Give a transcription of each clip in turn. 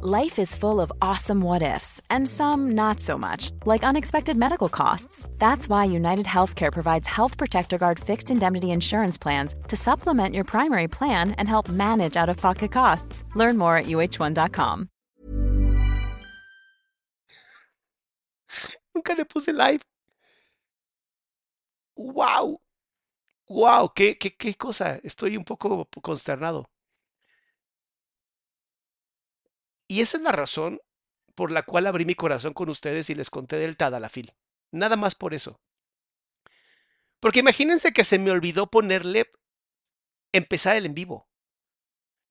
Life is full of awesome what ifs, and some not so much, like unexpected medical costs. That's why United Healthcare provides Health Protector Guard fixed indemnity insurance plans to supplement your primary plan and help manage out of pocket costs. Learn more at uh1.com. Nunca le puse live. ¡Wow! ¡Wow! ¿Qué, qué, qué cosa? Estoy un poco consternado. Y esa es la razón por la cual abrí mi corazón con ustedes y les conté del Tadalafil. Nada más por eso. Porque imagínense que se me olvidó ponerle empezar el en vivo.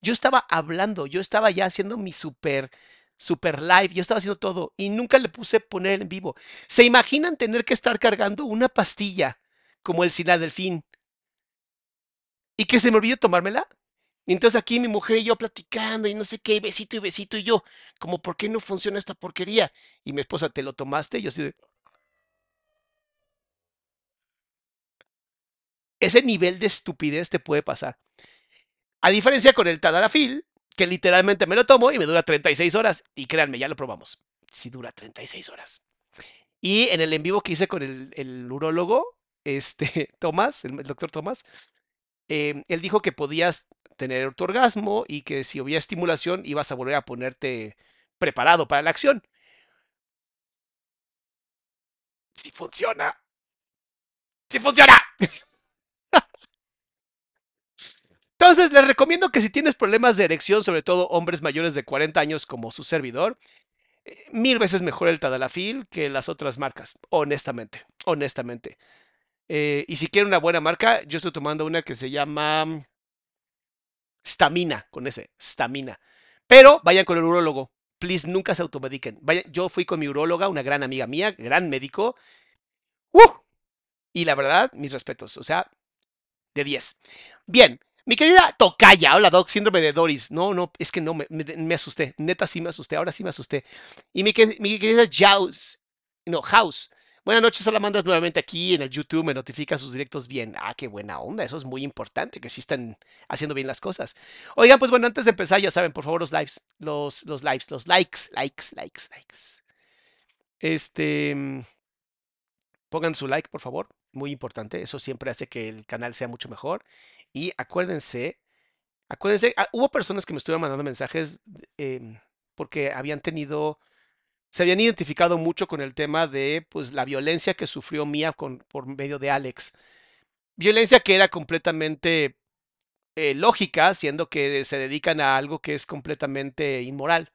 Yo estaba hablando, yo estaba ya haciendo mi super super live, yo estaba haciendo todo y nunca le puse poner el en vivo. ¿Se imaginan tener que estar cargando una pastilla como el Delfín y que se me olvide tomármela? Y entonces aquí mi mujer y yo platicando y no sé qué, besito y besito y yo, como, ¿por qué no funciona esta porquería? Y mi esposa, ¿te lo tomaste? Y yo así de... Ese nivel de estupidez te puede pasar. A diferencia con el Tadalafil, que literalmente me lo tomo y me dura 36 horas. Y créanme, ya lo probamos. Sí dura 36 horas. Y en el en vivo que hice con el, el urólogo, este, Tomás, el, doctor Tomás, em, él dijo que podías tener tu orgasmo y que si había estimulación ibas a volver a ponerte preparado para la acción. Si funciona. Si funciona. Entonces, les recomiendo que si tienes problemas de erección, sobre todo hombres mayores de 40 años como su servidor, eh, mil veces mejor el Tadalafil que las otras marcas, honestamente, honestamente. Eh, y si quieren una buena marca, yo estoy tomando una que se llama Stamina, con ese, Stamina. Pero vayan con el urólogo. Please, nunca se automediquen. yo fui con mi uróloga, una gran amiga mía, gran médico. ¡Uh! Y la verdad, mis respetos. O sea, de 10. Bien, mi querida Tocaya, hola Doc, síndrome de Doris. No, no, es que no, me, me, asusté. Neta, sí me asusté. Ahora sí me asusté. Y mi, mi querida Jaus, no, House, Buenas noches, Salamandras, nuevamente aquí en el YouTube. Me notifica sus directos bien. Ah, qué buena onda. Eso es muy importante, que sí están haciendo bien las cosas. Oigan, pues bueno, antes de empezar, ya saben, por favor, los lives, los, los lives, los likes, likes, likes, likes. Este, pongan su like, por favor. Muy importante. Eso siempre hace que el canal sea mucho mejor. Y acuérdense, acuérdense, ah, hubo personas que me estuvieron mandando mensajes em, porque habían tenido se habían identificado mucho con el tema de pues, la violencia que sufrió Mia con, por medio de Alex. Violencia que era completamente eh, lógica, siendo que se dedican a algo que es completamente inmoral.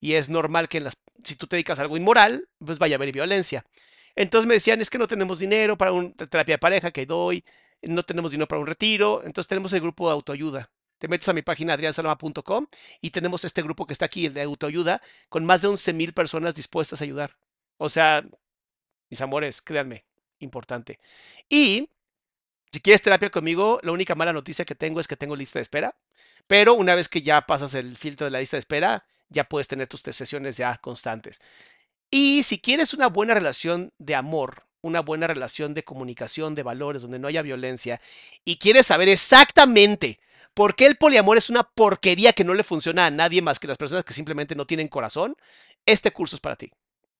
Y es normal que las, si tú te dedicas a algo inmoral, pues vaya a haber violencia. Entonces me decían, es que no tenemos dinero para una terapia de pareja que doy, no tenemos dinero para un retiro, entonces tenemos el grupo de autoayuda te metes a mi página adriansalama.com y tenemos este grupo que está aquí, de autoayuda, con más de 11 mil personas dispuestas a ayudar. O sea, mis amores, créanme, importante. Y si quieres terapia conmigo, la única mala noticia que tengo es que tengo lista de espera, pero una vez que ya pasas el filtro de la lista de espera, ya puedes tener tus sesiones ya constantes. Y si quieres una buena relación de amor, una buena relación de comunicación, de valores, donde no haya violencia, y quieres saber exactamente ¿Por qué el poliamor es una porquería que no le funciona a nadie más que las personas que simplemente no tienen corazón? Este curso es para ti.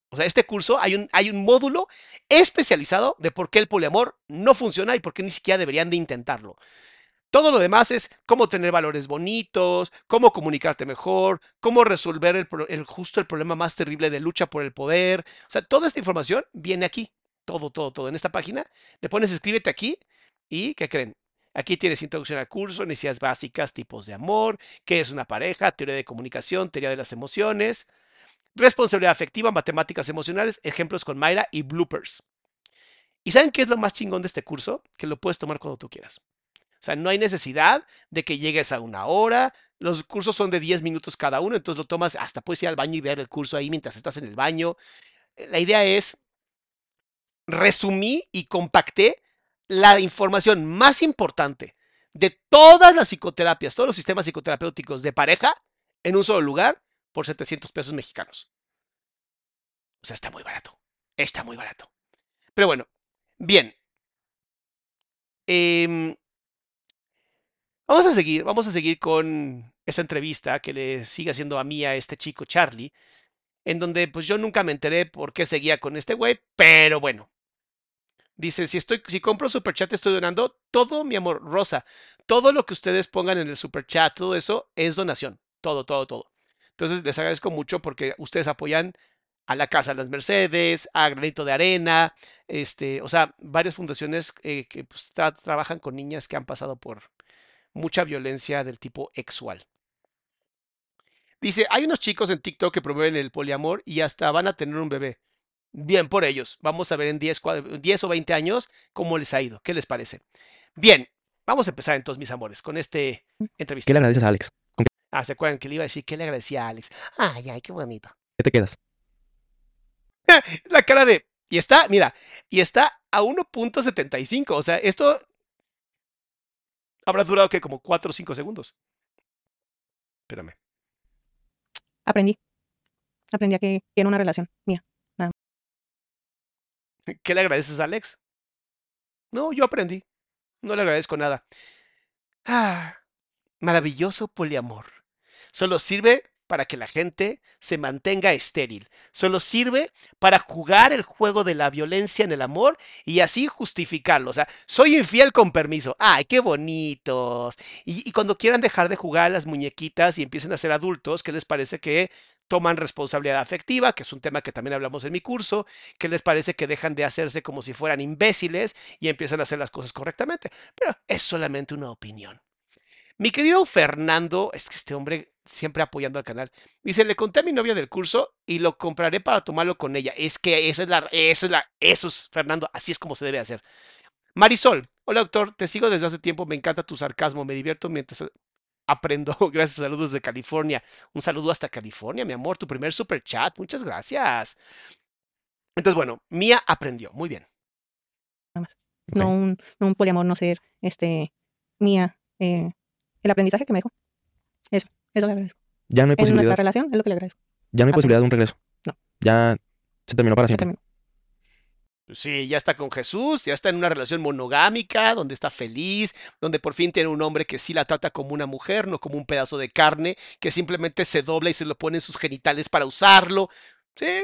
O sea, este curso hay un, hay un módulo especializado de por qué el poliamor no funciona y por qué ni siquiera deberían de intentarlo. Todo lo demás es cómo tener valores bonitos, cómo comunicarte mejor, cómo resolver el, justo el problema más terrible de lucha por el poder. O sea, toda esta información viene aquí. Todo, todo, todo. En esta página le pones escríbete aquí y, ¿qué creen? Aquí tienes introducción al curso, necesidades básicas, tipos de amor, qué es una pareja, teoría de comunicación, teoría de las emociones, responsabilidad afectiva, matemáticas emocionales, ejemplos con Mayra y bloopers. ¿Y saben qué es lo más chingón de este curso? Que lo puedes tomar cuando tú quieras. O sea, no hay necesidad de que llegues a una hora. Los cursos son de 10 minutos cada uno, entonces lo tomas, hasta puedes ir al baño y ver el curso ahí mientras estás en el baño. La idea es, resumí y compacté la información más importante de todas las psicoterapias, todos los sistemas psicoterapéuticos de pareja en un solo lugar por 700 pesos mexicanos. O sea, está muy barato. Está muy barato. Pero bueno, bien. Eh, vamos a seguir, vamos a seguir con esa entrevista que le sigue haciendo a mí a este chico Charlie, en donde pues yo nunca me enteré por qué seguía con este güey, pero bueno, Dice, si estoy, si compro superchat estoy donando todo, mi amor, Rosa. Todo lo que ustedes pongan en el superchat, todo eso es donación. Todo, todo, todo. Entonces les agradezco mucho porque ustedes apoyan a la Casa de las Mercedes, a Granito de Arena, este, o sea, varias fundaciones eh, que pues, trabajan con niñas que han pasado por mucha violencia del tipo sexual. Dice, hay unos chicos en TikTok que promueven el poliamor y hasta van a tener un bebé. Bien por ellos. Vamos a ver en 10, 10 o 20 años cómo les ha ido. ¿Qué les parece? Bien, vamos a empezar entonces, mis amores, con este entrevista. ¿Qué le agradeces a Alex? Ah, ¿se acuerdan que le iba a decir qué le agradecía a Alex? Ay, ay, qué bonito. ¿Qué te quedas? La cara de... Y está, mira, y está a 1.75. O sea, esto habrá durado que como 4 o 5 segundos. Espérame. Aprendí. Aprendí a que tiene una relación mía. ¿Qué le agradeces a Alex? No, yo aprendí. No le agradezco nada. Ah, maravilloso poliamor. Solo sirve para que la gente se mantenga estéril. Solo sirve para jugar el juego de la violencia en el amor y así justificarlo. O sea, soy infiel con permiso. ¡Ay, qué bonitos! Y, cuando quieran dejar de jugar a las muñequitas y empiecen a ser adultos, ¿qué les parece que toman responsabilidad afectiva, que es un tema que también hablamos en mi curso, ¿Qué les parece que dejan de hacerse como si fueran imbéciles y empiezan a hacer las cosas correctamente. Pero es solamente una opinión. Mi querido Fernando, es que este hombre siempre apoyando al canal, dice, le conté a mi novia del curso y lo compraré para tomarlo con ella. Es que esa es la, esa es la, eso es, Fernando, así es como se debe hacer. Marisol, hola doctor, te sigo desde hace tiempo, me encanta tu sarcasmo, me divierto mientras aprendo. Gracias, saludos de California. Un saludo hasta California, mi amor, tu primer super chat, muchas gracias. Entonces, bueno, Mía aprendió, muy bien. No un, no un poliamor, no ser, este, Mía, eh, el aprendizaje que me dejó. Eso, eso le agradezco. Ya no hay En posibilidad. nuestra relación es lo que le agradezco. Ya no hay posibilidad de un regreso. No. Ya se terminó para Se siempre. terminó. Pues Sí, ya está con Jesús, ya está en una relación monogámica, donde está feliz, donde por fin tiene un hombre que sí la trata como una mujer, no como un pedazo de carne, que simplemente se dobla y se lo pone en sus genitales para usarlo. Sí.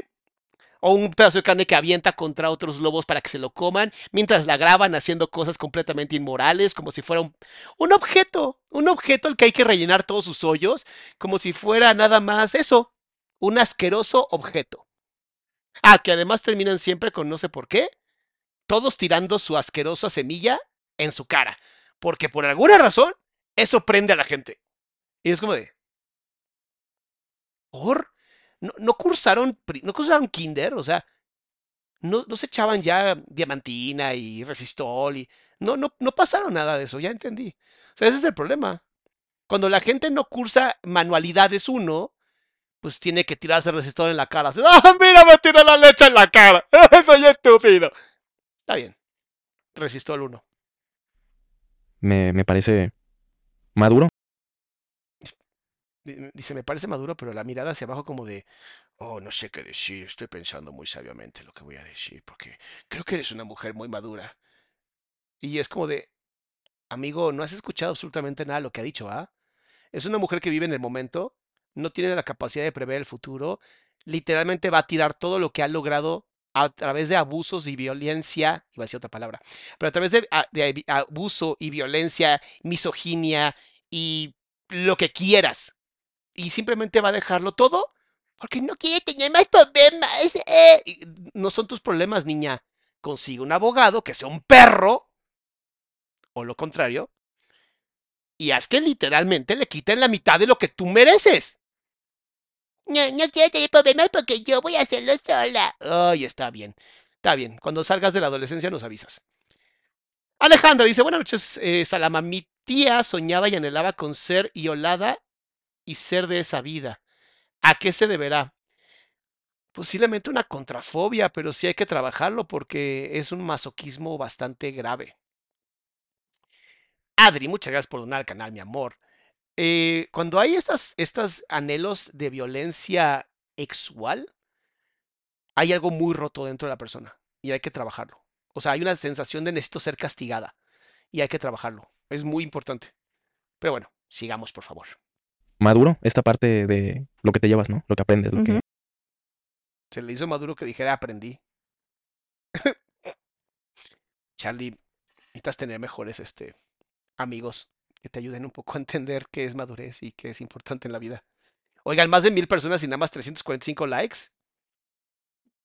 O un pedazo de carne que avienta contra otros lobos para que se lo coman, mientras la graban haciendo cosas completamente inmorales, como si fuera un, objeto, un objeto al que hay que rellenar todos sus hoyos, como si fuera nada más eso, un asqueroso objeto. Ah, que además terminan siempre con no sé por qué, todos tirando su asquerosa semilla en su cara. Porque por alguna razón, eso prende a la gente. Y es como de. ¿Por? ¿No, no cursaron, no cursaron kinder? O sea, no, no se echaban ya diamantina y resistol y. No, no, no pasaron nada de eso, ya entendí. O sea, ese es el problema. Cuando la gente no cursa manualidades uno, pues tiene que tirarse resistor en la cara. ¡Ah, mira, me tira la leche en la cara! ¡Soy estúpido! Está bien. Resistol 1. Me, me parece maduro. Di- Dice, me parece maduro, pero la mirada hacia abajo como de, oh, no sé qué decir, estoy pensando muy sabiamente lo que voy a decir, porque creo que eres una mujer muy madura. Y es como de, amigo, no has escuchado absolutamente nada de lo que ha dicho, ¿ah? Es una mujer que vive en el momento, no tiene la capacidad de prever el futuro, literalmente va a tirar todo lo que ha logrado a través de abusos y violencia, iba a decir otra palabra, pero a través de, abuso y violencia, misoginia y lo que quieras. Y simplemente va a dejarlo todo porque no quiere tener más problemas. eh. No son tus problemas, niña. Consigue un abogado que sea un perro, o lo contrario, y haz que literalmente le quiten la mitad de lo que tú mereces. No, no quiero tener problemas porque yo voy a hacerlo sola. Ay, está bien. Está bien. Cuando salgas de la adolescencia nos avisas. Alejandra dice, buenas noches, eh, Salama. Mi tía soñaba y anhelaba con ser Iolada y ser de esa vida. ¿A qué se deberá? Posiblemente una contrafobia, pero sí hay que trabajarlo porque es un masoquismo bastante grave. Adri, muchas gracias por donar al canal, mi amor. Eh, cuando hay estas, estos anhelos de violencia sexual, hay algo muy roto dentro de la persona y hay que trabajarlo. O sea, hay una sensación de necesito ser castigada y hay que trabajarlo. Es muy importante. Pero bueno, sigamos, por favor. Maduro esta parte de lo que te llevas, ¿no? Lo que aprendes, lo que... Se le hizo maduro que dijera aprendí. Charlie, necesitas tener mejores este, amigos que te ayuden un poco a entender qué es madurez y qué es importante en la vida. Oigan, más de mil personas y nada más 345 likes.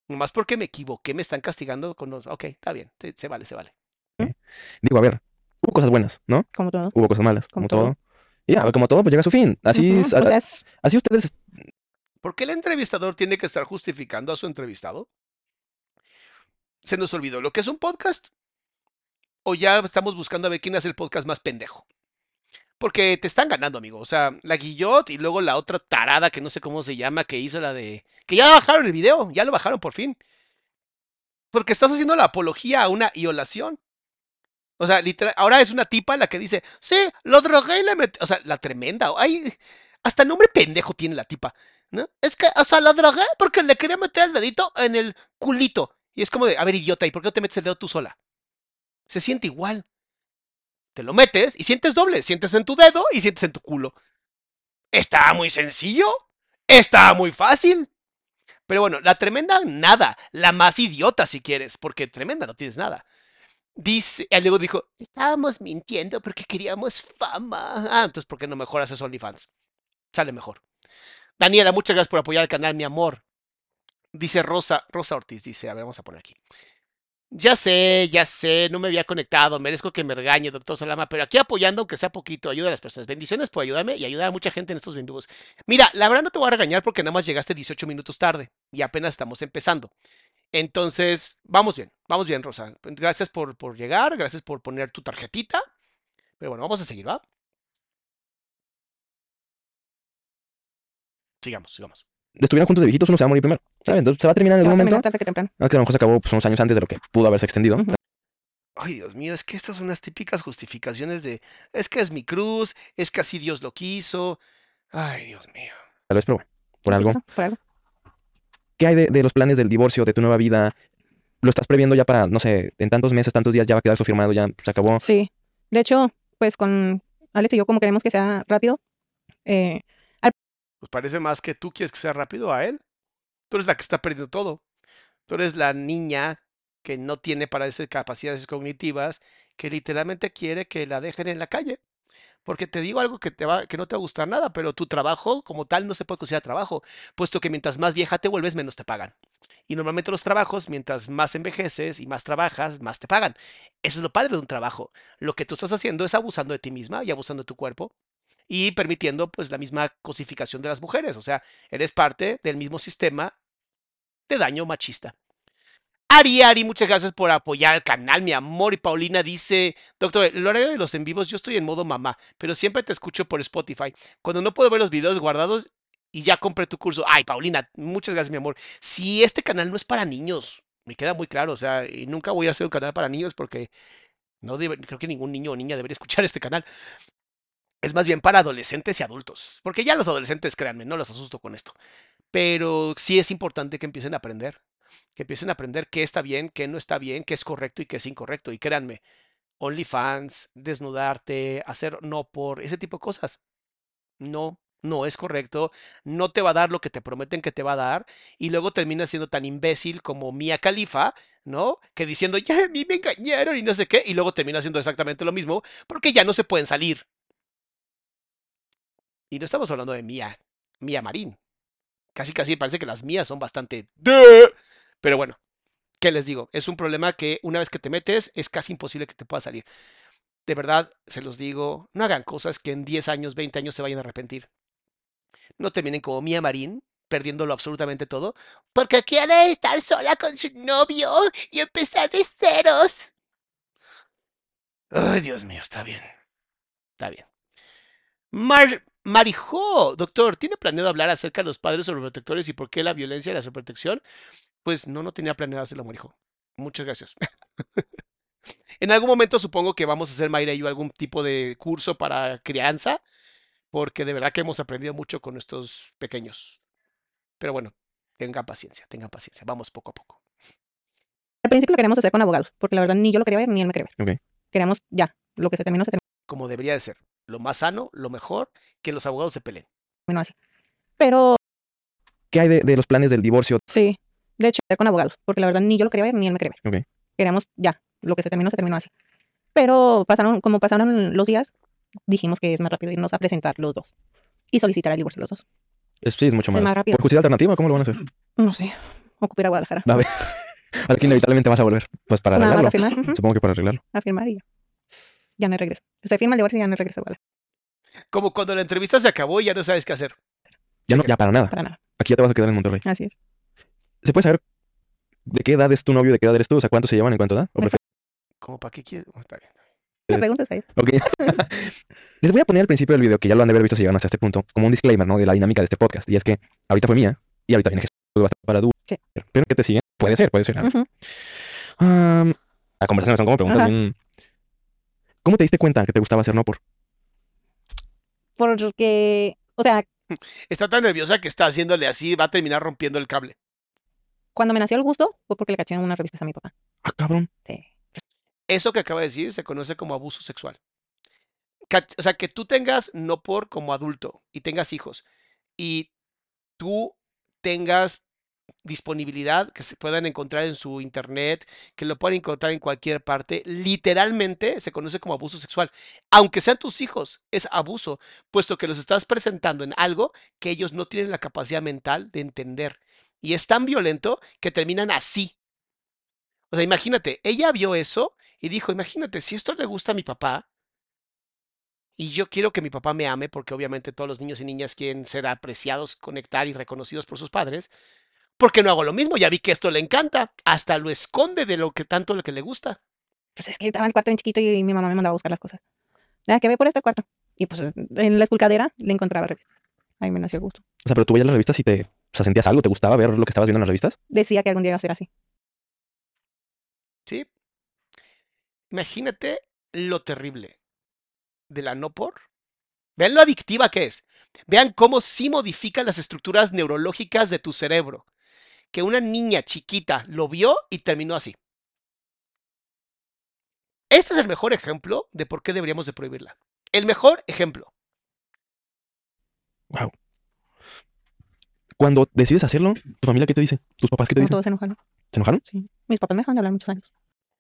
Nomás porque me equivoqué, me están castigando con los. Ok, está bien, se, se vale, se vale. Digo, a ver, hubo cosas buenas, ¿no? Como todo. Hubo cosas malas, como, Como todo. todo. Y ya, como todo, pues llega a su fin. Así, Ujú, es- o sea, es- así ustedes ¿Por qué el entrevistador tiene que estar justificando a su entrevistado? ¿Se nos olvidó lo que es un podcast? ¿O ya estamos buscando a ver quién hace el podcast más pendejo? Porque te están ganando, amigo. O sea, la Guillot y luego la otra tarada que no sé cómo se llama, que hizo la de... Que ya bajaron el video, ya lo bajaron por fin. Porque estás haciendo la apología a una violación. O sea, literal, ahora es una tipa la que dice, sí, lo drogué y le metí... O sea, la tremenda. Ay, hasta nombre pendejo tiene la tipa. ¿no? Es que, o sea, lo drogué porque le quería meter el dedito en el culito. Y es como de, a ver, idiota, ¿y por qué no te metes el dedo tú sola? Se siente igual. Te lo metes y sientes doble. Sientes en tu dedo y sientes en tu culo. Está muy sencillo. Está muy fácil. Pero bueno, la tremenda nada. La más idiota si quieres, porque tremenda no tienes nada. Dice, y luego dijo, Estábamos mintiendo porque queríamos fama. ah, entonces ¿por qué no mejor haces OnlyFans? Sale mejor. Daniela, muchas gracias por apoyar el canal, mi amor. Dice Rosa, Rosa Ortiz, dice, a ver, vamos a poner aquí. Ya sé, ya sé, no me había conectado, merezco que me regañe, doctor Salama, pero aquí apoyando, aunque sea poquito, ayuda a las personas. Bendiciones por ayudarme y ayudar a mucha gente en estos vendugos. Mira, la verdad no te voy a regañar porque nada más llegaste 18 minutos tarde y apenas estamos empezando. Entonces, vamos bien, vamos bien, Rosa. Gracias por, por llegar, gracias por poner tu tarjetita. Pero bueno, vamos a seguir, ¿va? Sigamos, sigamos. estuvieron juntos de viejitos, uno se va a morir primero. ¿Saben? Entonces se va a terminar en algún momento. tarde que temprano. Aunque a lo mejor se acabó pues, unos años antes de lo que pudo haberse extendido. Ay, Dios mío, es que estas son las típicas justificaciones de, es que es mi cruz, es que así Dios lo quiso. Ay, Dios mío. Tal vez, pero bueno, por algo. Por algo. ¿Qué hay de, de los planes del divorcio, de tu nueva vida? ¿Lo estás previendo ya para, no sé, en tantos meses, tantos días ya va a quedar esto firmado, ya se acabó? Sí. De hecho, pues con Alex y yo como queremos que sea rápido, eh, Pues parece más que tú quieres que sea rápido a él. Tú eres la que está perdiendo todo. Tú eres la niña que no tiene para esas capacidades cognitivas, que literalmente quiere que la dejen en la calle. Porque te digo algo que, te va, que no te va a gustar nada, pero tu trabajo como tal no se puede considerar trabajo, puesto que mientras más vieja te vuelves, menos te pagan. Y normalmente los trabajos, mientras más envejeces y más trabajas, más te pagan. Eso es lo padre de un trabajo. Lo que tú estás haciendo es abusando de ti misma y abusando de tu cuerpo y permitiendo pues la misma cosificación de las mujeres. O sea, eres parte del mismo sistema de daño machista. Ari, Ari, muchas gracias por apoyar el canal, mi amor. Y Paulina dice, doctor, el horario de los en vivos, yo estoy en modo mamá, pero siempre te escucho por Spotify. Cuando no puedo ver los videos guardados y ya compré tu curso. Ay, Paulina, muchas gracias, mi amor. Si este canal no es para niños, me queda muy claro. O sea, y nunca voy a hacer un canal para niños porque no debe- creo que ningún niño o niña debería escuchar este canal. Es más bien para adolescentes y adultos. Porque ya los adolescentes, créanme, no los asusto con esto. Pero sí es importante que empiecen a aprender. Que empiecen a aprender qué está bien, qué no está bien, qué es correcto y qué es incorrecto. Y créanme, OnlyFans, desnudarte, hacer no por, ese tipo de cosas. No, no es correcto. No te va a dar lo que te prometen que te va a dar. Y luego terminas siendo tan imbécil como Mia Khalifa, ¿no? Que diciendo, ya a mí me engañaron y no sé qué. Y luego termina haciendo exactamente lo mismo porque ya no se pueden salir. Y no estamos hablando de Mía, Mía Marín. Casi, casi parece que las mías son bastante... Pero bueno, ¿qué les digo? Es un problema que una vez que te metes es casi imposible que te pueda salir. de verdad, se los digo, no hagan cosas que en 10 años, 20 años se vayan a arrepentir. No terminen como Mía Marín, perdiéndolo absolutamente todo. Porque quiere estar sola con su novio y empezar de ceros. Ay, Dios mío, está bien. Está bien. Mar Marijó, doctor, ¿tiene planeado hablar acerca de los padres sobreprotectores y por qué la violencia y la sobreprotección? Pues no, no tenía planeado hacerlo, Marijó. Muchas gracias. en algún momento supongo que vamos a hacer, Mayra y yo, algún tipo de curso para crianza, porque de verdad que hemos aprendido mucho con estos pequeños. Pero bueno, tengan paciencia, tengan paciencia. Vamos poco a poco. Al principio lo queríamos hacer con abogados, porque la verdad ni yo lo quería ver ni él me quería ver. Ok. Queríamos ya, lo que se terminó, se Como debería de ser. Lo más sano, lo mejor, que los abogados se peleen. terminó así. Pero ¿Qué hay de, de los planes del divorcio? sí, de hecho, con abogados, porque la verdad ni yo lo quería ver ni él me quería ver. Ok. Queríamos ya, lo que se terminó, se terminó así. Pero pasaron, como pasaron los días, dijimos que es más rápido irnos a presentar los dos y solicitar el divorcio los dos. Es, sí, es mucho más. más rápido. ¿Por justicia alternativa? ¿Cómo lo van a hacer? No sé, ocupar a Guadalajara. A ver. Al que inevitablemente vas a volver. Pues para Nada más arreglarlo. a firmar, Supongo que para arreglarlo. a firmar y ya. Ya no hay regreso. Se firma el divorcio y ya no hay regreso a Guadalajara. Como cuando la entrevista se acabó y ya no sabes qué hacer. Ya no, ya para nada. Para nada. Aquí ya te vas a quedar en Monterrey. Así es. ¿Se puede saber de qué edad es tu novio y de qué edad eres tú? O sea, ¿cuánto se llevan en cuánto edad? ¿O ¿Cómo para qué quieres? Oh, está bien. La pregunta es ahí. Ok. Les voy a poner al principio del video, que ya lo han de haber visto si llegaron hasta este punto, como un disclaimer, ¿no? De la dinámica de este podcast. Y es que ahorita fue mía y ahorita viene Jesús va a estar para tú. Pero que te siguen. Puede ser, puede ser. Am, la conversación son como preguntas bien- ¿Cómo te diste cuenta que te gustaba hacer no por? Porque, o sea, Está tan nerviosa que está haciéndole así, va a terminar rompiendo el cable. cuando me nació el gusto fue porque le caché en unas revistas a mi papá. Ah, cabrón. Sí. Eso que acaba de decir se conoce como abuso sexual. O sea, que tú tengas no por como adulto y tengas hijos y tú tengas disponibilidad que se puedan encontrar en su internet, que lo puedan encontrar en cualquier parte, literalmente se conoce como abuso sexual. Aunque sean tus hijos, es abuso, puesto que los estás presentando en algo que ellos no tienen la capacidad mental de entender. Y es tan violento que terminan así. O sea, imagínate, ella vio eso y dijo, imagínate, si esto le gusta a mi papá y yo quiero que mi papá me ame, porque obviamente todos los niños y niñas quieren ser apreciados, conectar y reconocidos por sus padres, ¿por qué no hago lo mismo? Ya vi que esto le encanta, hasta lo esconde de lo que tanto lo que le gusta. Pues es que estaba en el cuarto bien chiquito y mi mamá me mandaba a buscar las cosas. Ya que ve por este cuarto. Y pues en la esculcadera le encontraba revistas. Ahí me nació el gusto. O sea, pero tú veías las revistas y te, o sea, sentías algo, ¿te gustaba ver lo que estabas viendo en las revistas? Decía que algún día iba a ser así. ¿Sí? Imagínate lo terrible de la no por. Vean lo adictiva que es. Vean cómo sí modifica las estructuras neurológicas de tu cerebro. Que una niña chiquita lo vio y terminó así. Este es el mejor ejemplo de por qué deberíamos de prohibirla. El mejor ejemplo. Wow. Cuando decides hacerlo, ¿tu familia qué te dice? ¿Tus papás qué te dicen? todos se enojaron. ¿Se enojaron? Sí. Mis papás me dejaron de hablar muchos años.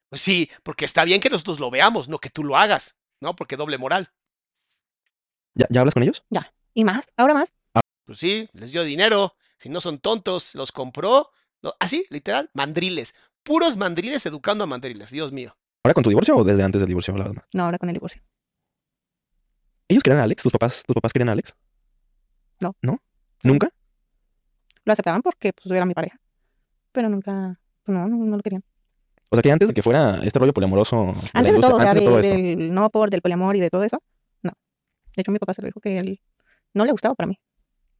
Pues sí, porque está bien que nosotros lo veamos, no que tú lo hagas, ¿no? Porque doble moral. ¿Ya, ya hablas con ellos? Y más, ahora más. Pues sí, les dio dinero. Si no son tontos, los compró. Así, literal, mandriles. Puros mandriles educando a mandriles, Dios mío. ¿Ahora con tu divorcio o desde antes del divorcio? hablabas más? No, ahora con el divorcio. ¿Ellos querían a Alex? ¿Tus papás, tus papás querían a Alex? No. ¿No? ¿Nunca? Lo aceptaban porque pues era mi pareja. Pero nunca, pues, no, no, no lo querían. O sea, que antes de que fuera este rollo poliamoroso. la Antes de todo, o sea, antes de de- todo esto. del no por, del poliamor y de todo eso, no. De hecho, mi papá se lo dijo que él no le gustaba para mí.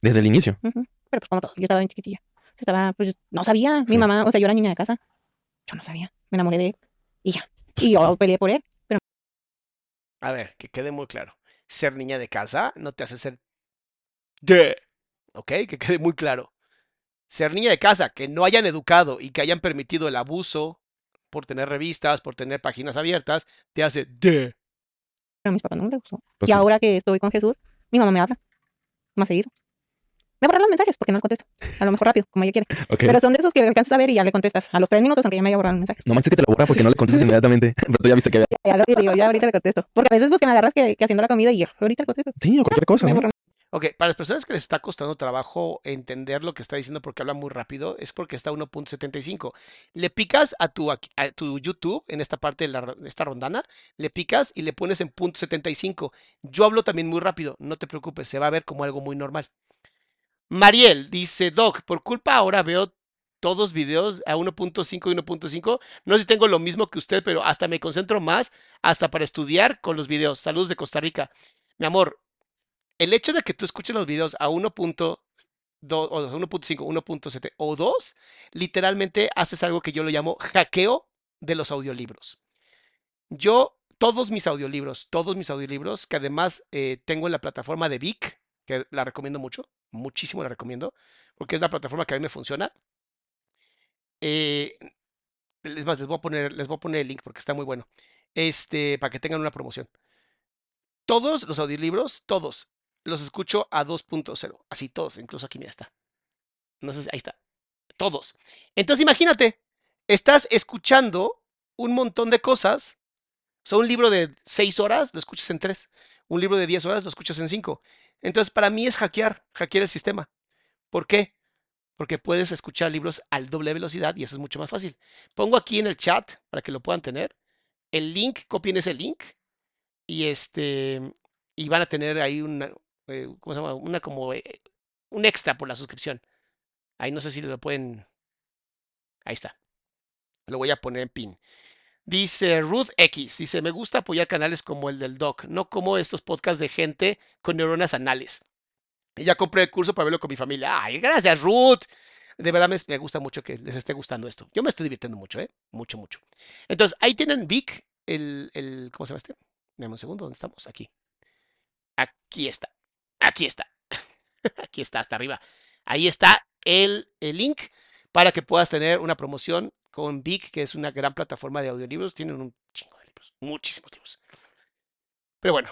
Desde el inicio. Ujú. Pero pues como todo, yo estaba bien chiquitilla. Estaba, pues no sabía. Sí. Mi mamá, o sea, yo era niña de casa. Yo no sabía. Me enamoré de él. Y ya. Y yo peleé por él. A ver, que quede muy claro. Ser niña de casa no te hace ser de. ¿Ok? Que quede muy claro. Ser niña de casa, que no hayan educado y que hayan permitido el abuso por tener revistas, por tener páginas abiertas, te hace de. Pero a mis papás no les gustó. Pues y sí. ahora que estoy con Jesús, mi mamá me habla. Más seguido. Me borra los mensajes porque no le contesto. A lo mejor rápido, como ella quiere. Pero son de esos que alcanzas a ver y ya le contestas. A los tres minutos, aunque ya me haya borrado el mensaje. No manches que te lo borra porque no le contestas inmediatamente. Pero tú ya viste que había. Ya lo digo, ya ahorita le contesto. Porque a veces pues que me agarras que, que haciendo la comida y yo ahorita le contesto. Sí, o cualquier cosa. ¿no? Ok, para las personas que les está costando trabajo entender lo que está diciendo porque habla muy rápido, es porque está 1.75. Le picas a tu, aquí- a tu YouTube, en esta parte de la esta rondana, le picas y le pones en punto 75. Yo hablo también muy rápido, no te preocupes, se va a ver como algo muy normal. Mariel dice, Doc, por culpa ahora veo todos videos a 1.5 y 1.5. No sé si tengo lo mismo que usted, pero hasta me concentro más, hasta para estudiar con los videos. Saludos de Costa Rica. Mi amor, el hecho de que tú escuches los videos a 1.2 o 1.5, 1.7 o 2, literalmente haces algo que yo lo llamo hackeo de los audiolibros. Yo, todos mis audiolibros, todos mis audiolibros, que además eh, tengo en la plataforma de Vic, que la recomiendo mucho, muchísimo la recomiendo, porque es la plataforma que a mí me funciona. Eh, es más, les voy a poner, les voy a poner el link porque está muy bueno. Este, para que tengan una promoción. Todos los audiolibros, todos, los escucho a 2.0. Así todos, incluso aquí mira está. No sé si ahí está. Todos. Entonces imagínate, estás escuchando un montón de cosas. O un libro de 6 horas lo escuchas en 3. Un libro de 10 horas lo escuchas en 5. Entonces, para mí es hackear, hackear el sistema. ¿Por qué? Porque puedes escuchar libros al doble velocidad y eso es mucho más fácil. Pongo aquí en el chat para que lo puedan tener. El link, copien ese link y este y van a tener ahí una eh, como eh, un extra por la suscripción. Ahí no sé si lo pueden. Ahí está. Lo voy a poner en pin. Dice Ruth X, dice, me gusta apoyar canales como el del Doc, no como estos podcasts de gente con neuronas anales. Y ya compré el curso para verlo con mi familia. Ay, gracias, Ruth. De verdad me, gusta mucho que les esté gustando esto. Yo me estoy divirtiendo mucho, ¿eh? Mucho, mucho. Entonces, ahí tienen Vic, el, el ¿cómo se llama este? Dame un segundo, ¿dónde estamos? Aquí. Aquí está. Aquí está. Aquí está, hasta arriba. Ahí está el, el link para que puedas tener una promoción con Vic, que es una gran plataforma de audiolibros. Tienen un chingo de libros, muchísimos libros. Pero bueno,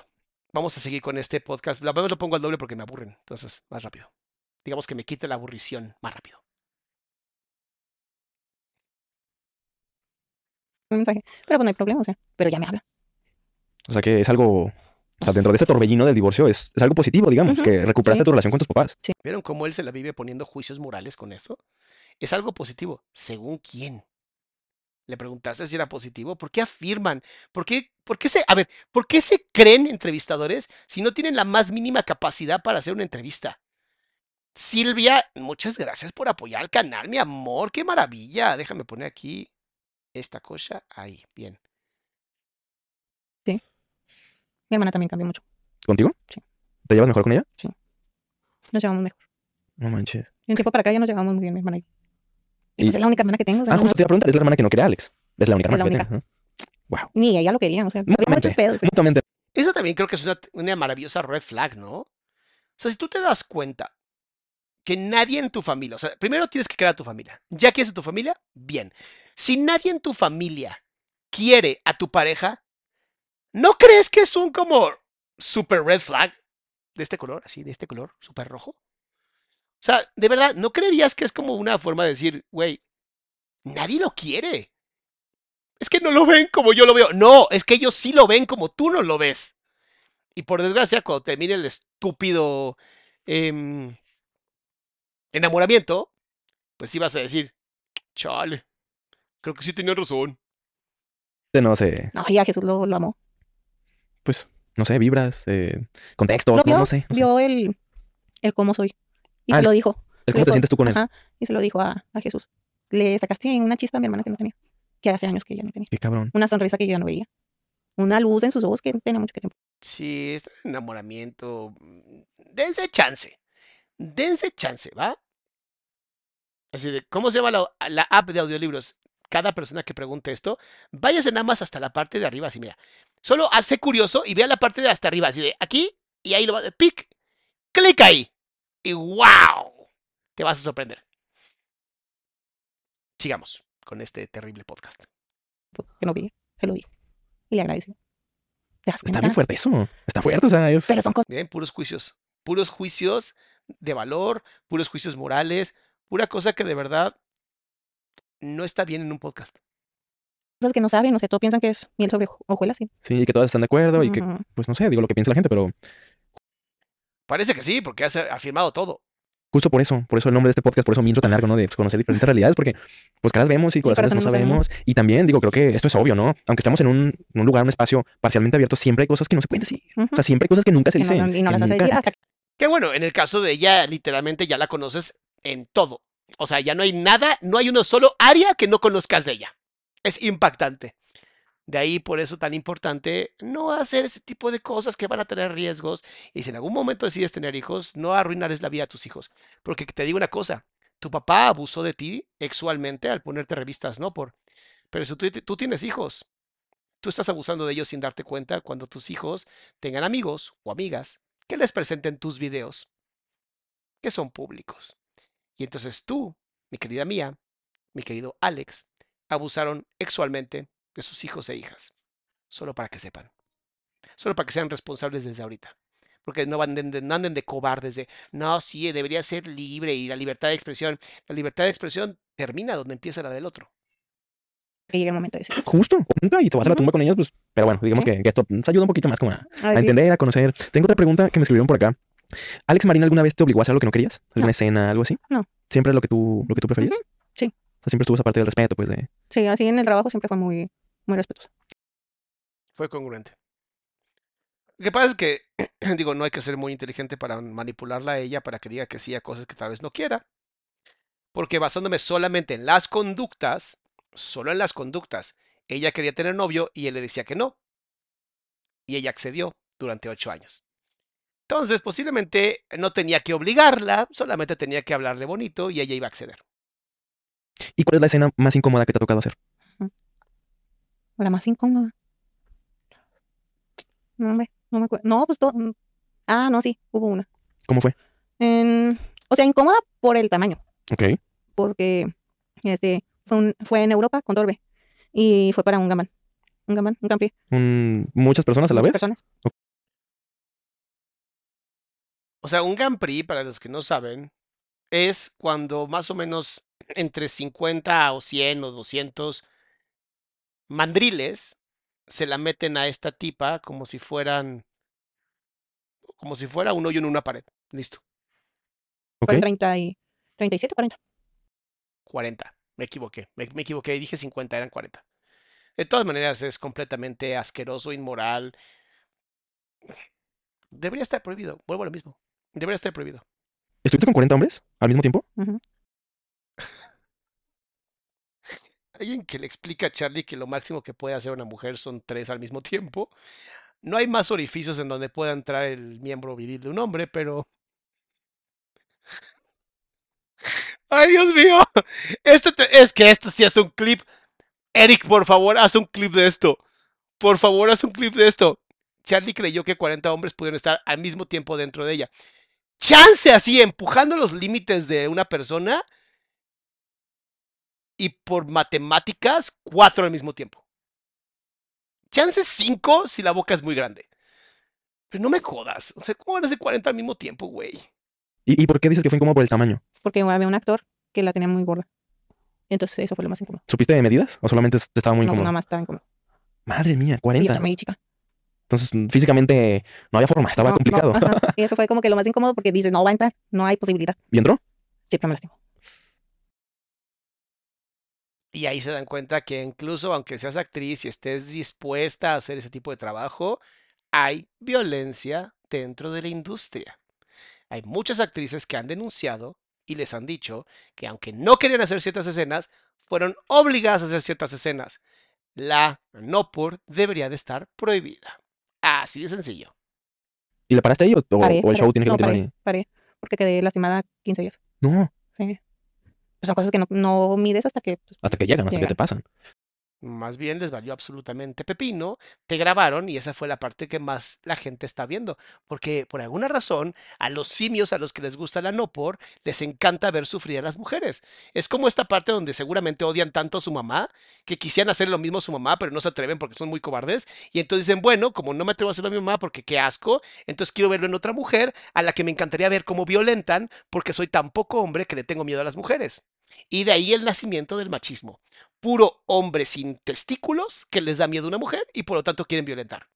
vamos a seguir con este podcast. La verdad lo pongo al doble porque me aburren, entonces más rápido. Digamos que me quite la aburrición más rápido. Un mensaje. Pero pues no hay problema, o sea, pero ya me habla. O sea que es algo. O sea, dentro de ese torbellino del divorcio es, es algo positivo, digamos, que recuperaste sí. tu relación con tus papás. ¿Vieron cómo él se la vive poniendo juicios morales con esto? Es algo positivo. ¿Según quién? Le preguntaste si era positivo. ¿Por qué afirman? ¿Por qué, por qué se, a ver, ¿por qué se creen entrevistadores si no tienen la más mínima capacidad para hacer una entrevista? Silvia, muchas gracias por apoyar al canal, mi amor. Qué maravilla. Déjame poner aquí esta cosa. Ahí, bien. Mi hermana también cambió mucho. ¿Contigo? Sí. ¿Te llevas mejor con ella? Nos llevamos mejor. No manches. De un tiempo para acá ya nos llevamos muy bien, mi hermana y yo. Y, Y- pues es la única hermana que tengo. o sea, Ah, no- justo te iba a preguntar, es la hermana que no quería Alex. Es la única Es la hermana que tiene. Wow. Ni ella lo quería, o sea, había muchos pedos. ¿eh? Mutuamente. Eso también creo que es una, una maravillosa red flag, ¿no? O sea, si tú te das cuenta que nadie en tu familia, o sea, primero tienes que crear a tu familia. ¿Ya quieres a tu familia? Bien. Si nadie en tu familia quiere a tu pareja, ¿no crees que es un como super red flag de este color, así, de este color, súper rojo? O sea, de verdad, ¿no creerías que es como una forma de decir, güey, nadie lo quiere? Es que no lo ven como yo lo veo. No, es que ellos sí lo ven como tú no lo ves. Y por desgracia, cuando termine el estúpido em, enamoramiento, pues sí vas a decir, chale, creo que sí tenían razón. No sé, No, ya Jesús lo, lo amó. pues, no sé, vibras, eh, contextos, Lo no, vio, no sé. no sé. vio el, el cómo soy. Y Ah, se lo dijo. El cómo te dijo- sientes tú con él. Ajá, y se lo dijo a, a Jesús. Le sacaste una chispa a mi hermana que no tenía. Que hace años que ella no tenía. Qué cabrón. Una sonrisa que yo ya no veía. Una luz en sus ojos que tenía mucho tiempo. Sí, este enamoramiento. mm, Dense chance. Dense chance, ¿va? Así de, ¿cómo se llama la, la app de audiolibros? Cada persona que pregunte esto, váyase nada más hasta la parte de arriba, así, mira. Solo hace curioso y vea la parte de hasta arriba, así de aquí, y ahí lo va, pic, clic ahí. Y wow, te vas a sorprender. Sigamos con este terrible podcast. Que no veía. Se lo dijo. Y le agradeció. ¿Te das Está bien fuerte eso. Está fuerte, o sea, es... Pero son cosas Bien, puros juicios. Puros juicios de valor, puros juicios morales, pura cosa que de verdad no está bien en un podcast. que no saben. O sea, todos piensan que es miel sobre hojuelas. Sí. Sí, que todos están de acuerdo y que, pues no sé, digo lo que piensa la gente, pero Parece que sí, porque has afirmado todo. Justo por eso, por eso el nombre de este podcast, por eso mi intro tan largo, ¿no? De pues, conocer diferentes realidades, porque pues caras vemos y corazones no sabemos. Y también, digo, creo que esto es obvio, ¿no? Aunque estamos en un, un lugar, un espacio parcialmente abierto, siempre hay cosas que no se pueden decir. O sea, siempre hay cosas que nunca se Que no- dicen. y no que las vas a nunca- decir hasta que Que bueno, en el caso de ella, literalmente ya la conoces en todo. O sea, ya no hay nada, no hay uno solo área que no conozcas de ella. Es impactante. De ahí, por eso tan importante no hacer ese tipo de cosas que van a tener riesgos. Y si en algún momento decides tener hijos, no arruinarles la vida a tus hijos. Porque te digo una cosa, tu papá abusó de ti sexualmente al ponerte revistas, ¿no? Por... Pero si tú, tú tienes hijos, tú estás abusando de ellos sin darte cuenta cuando tus hijos tengan amigos o amigas que les presenten tus videos, que son públicos. Y entonces tú, mi querida mía, mi querido Alex, abusaron sexualmente de sus hijos e hijas. Solo para que sepan. Solo para que sean responsables desde ahorita. Porque no, anden de, no anden de cobardes de, no, sí, debería ser libre y la libertad de expresión. La libertad de expresión termina donde empieza la del otro. que llegue el momento de decir. Justo, nunca, y te vas a la tumba con ellos, pues, pero bueno, digamos Sí. que, que esto nos ayuda un poquito más como a, A a decir, entender, a conocer. Tengo otra pregunta que me escribieron por acá. ¿Alex Marina alguna vez te obligó a hacer algo que no querías? ¿Alguna No. escena, algo así? No. ¿Siempre lo que tú, lo que tú preferías? Sí. O sea, siempre estuvo esa parte del respeto, pues, de... Sí, así en el trabajo siempre fue muy, muy respetuoso. Fue congruente. Lo que pasa es que, digo, no hay que ser muy inteligente para manipularla a ella para que diga que sí a cosas que tal vez no quiera. Porque basándome solamente en las conductas, solo en las conductas, ella quería tener novio y él le decía que no. Y ella accedió durante ocho años. Entonces, posiblemente no tenía que obligarla, solamente tenía que hablarle bonito y ella iba a acceder. ¿Y cuál es la escena más incómoda que te ha tocado hacer? La más incómoda. No me, no me acuerdo. No, pues todo. mm. Ah, no, sí, hubo una. ¿Cómo fue? En- o sea, incómoda por el tamaño. Ok. Porque este, fue, un- fue en Europa con Torbe. Y fue para un gamán. Un gamán, un campri. Un- ¿Muchas personas a la muchas vez? personas. O sea, un Grand Prix, para los que no saben, es cuando más o menos entre 50 o 100 o 200 mandriles se la meten a esta tipa como si fueran, como si fuera un hoyo en una pared. Listo. Ok. Fue 30 y, 37 40. 40. Me equivoqué. Me, me equivoqué. Dije 50, eran 40. De todas maneras, es completamente asqueroso, inmoral. Debería estar prohibido. Vuelvo a lo mismo. Debería estar prohibido. ¿Estuviste con 40 hombres al mismo tiempo? Alguien que le explica a Charlie que lo máximo que puede hacer una mujer son tres al mismo tiempo. No hay más orificios en donde pueda entrar el miembro viril de un hombre, pero. ¡Ay, Dios mío! Este te- Es que esto sí es un clip. Eric, por favor, haz un clip de esto. Por favor, haz un clip de esto. Charlie creyó que 40 hombres pudieron estar al mismo tiempo dentro de ella. Chance así, empujando los límites de una persona. Y por matemáticas, cuatro al mismo tiempo. Chance cinco si la boca es muy grande. Pero no me jodas. O sea, ¿cómo van a ser 40 al mismo tiempo, güey? ¿Y, y por qué dices que fue incómodo por el tamaño? Porque había un actor que la tenía muy gorda. Entonces eso fue lo más incómodo. ¿Supiste de medidas? ¿O solamente te estaba muy No, incómodo? nada más estaba incómodo. Madre mía, Y yo 40. también chica. Entonces, físicamente no había forma, estaba No, no, complicado. Y eso fue como que lo más incómodo porque dices, no va a entrar, no hay posibilidad. ¿Y entró? Siempre me lastimo. Y ahí se dan cuenta que incluso aunque seas actriz y estés dispuesta a hacer ese tipo de trabajo, hay violencia dentro de la industria. Hay muchas actrices que han denunciado y les han dicho que aunque no querían hacer ciertas escenas, fueron obligadas a hacer ciertas escenas. La no por debería de estar prohibida. Así de sencillo. ¿Y la paraste ahí o, o- Paré, o el paré. show tiene que no, continuar paré, ahí? paré, porque quedé lastimada 15 días. No, Sí. Pues son cosas que no, no mides hasta que... pues, hasta que llegan, hasta que te pasan. Más bien les valió absolutamente pepino, te grabaron y esa fue la parte que más la gente está viendo, porque por alguna razón a los simios a los que les gusta la no por les encanta ver sufrir a las mujeres. Es como esta parte donde seguramente odian tanto a su mamá que quisieran hacer lo mismo a su mamá, pero no se atreven porque son muy cobardes y entonces dicen, bueno, como no me atrevo a hacerlo a mi mamá porque qué asco, entonces quiero verlo en otra mujer a la que me encantaría ver cómo violentan porque soy tan poco hombre que le tengo miedo a las mujeres. Y de ahí el nacimiento del machismo puro hombre sin testículos que les da miedo a una mujer y por lo tanto quieren violentar.